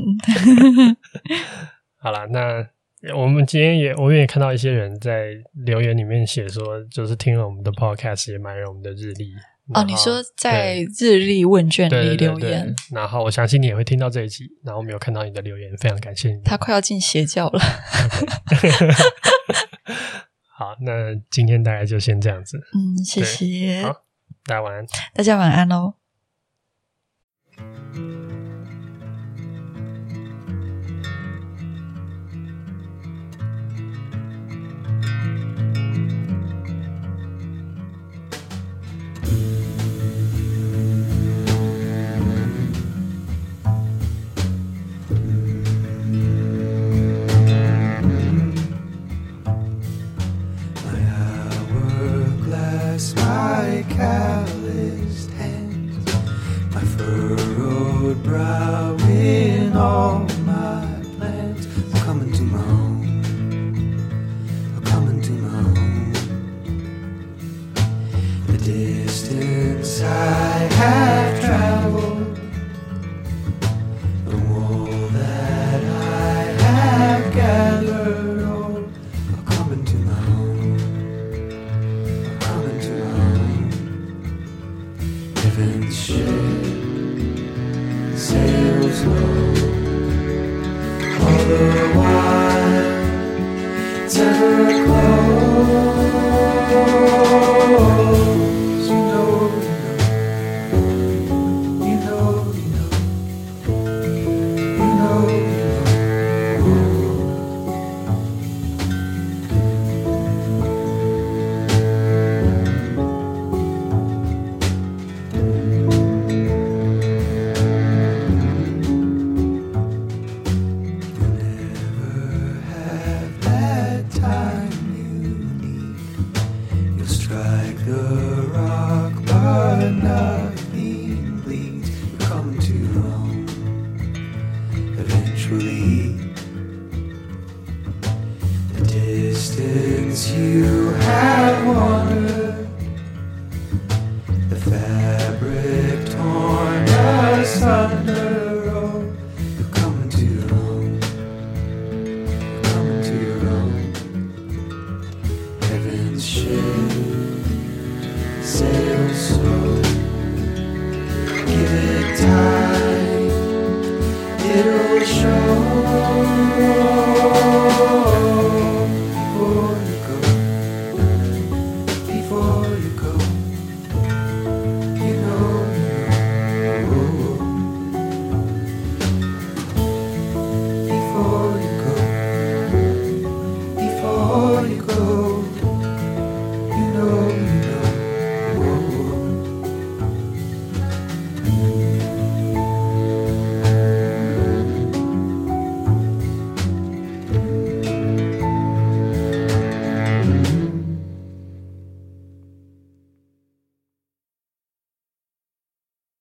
好了，那。我们今天也，我们也看到一些人在留言里面写说，就是听了我们的 podcast，也买了我们的日历。哦，你说在日历问卷里留言，然后我相信你也会听到这一集，然后没有看到你的留言，非常感谢你。他快要进邪教了。好，那今天大概就先这样子。嗯，谢谢。好，大家晚安。大家晚安喽。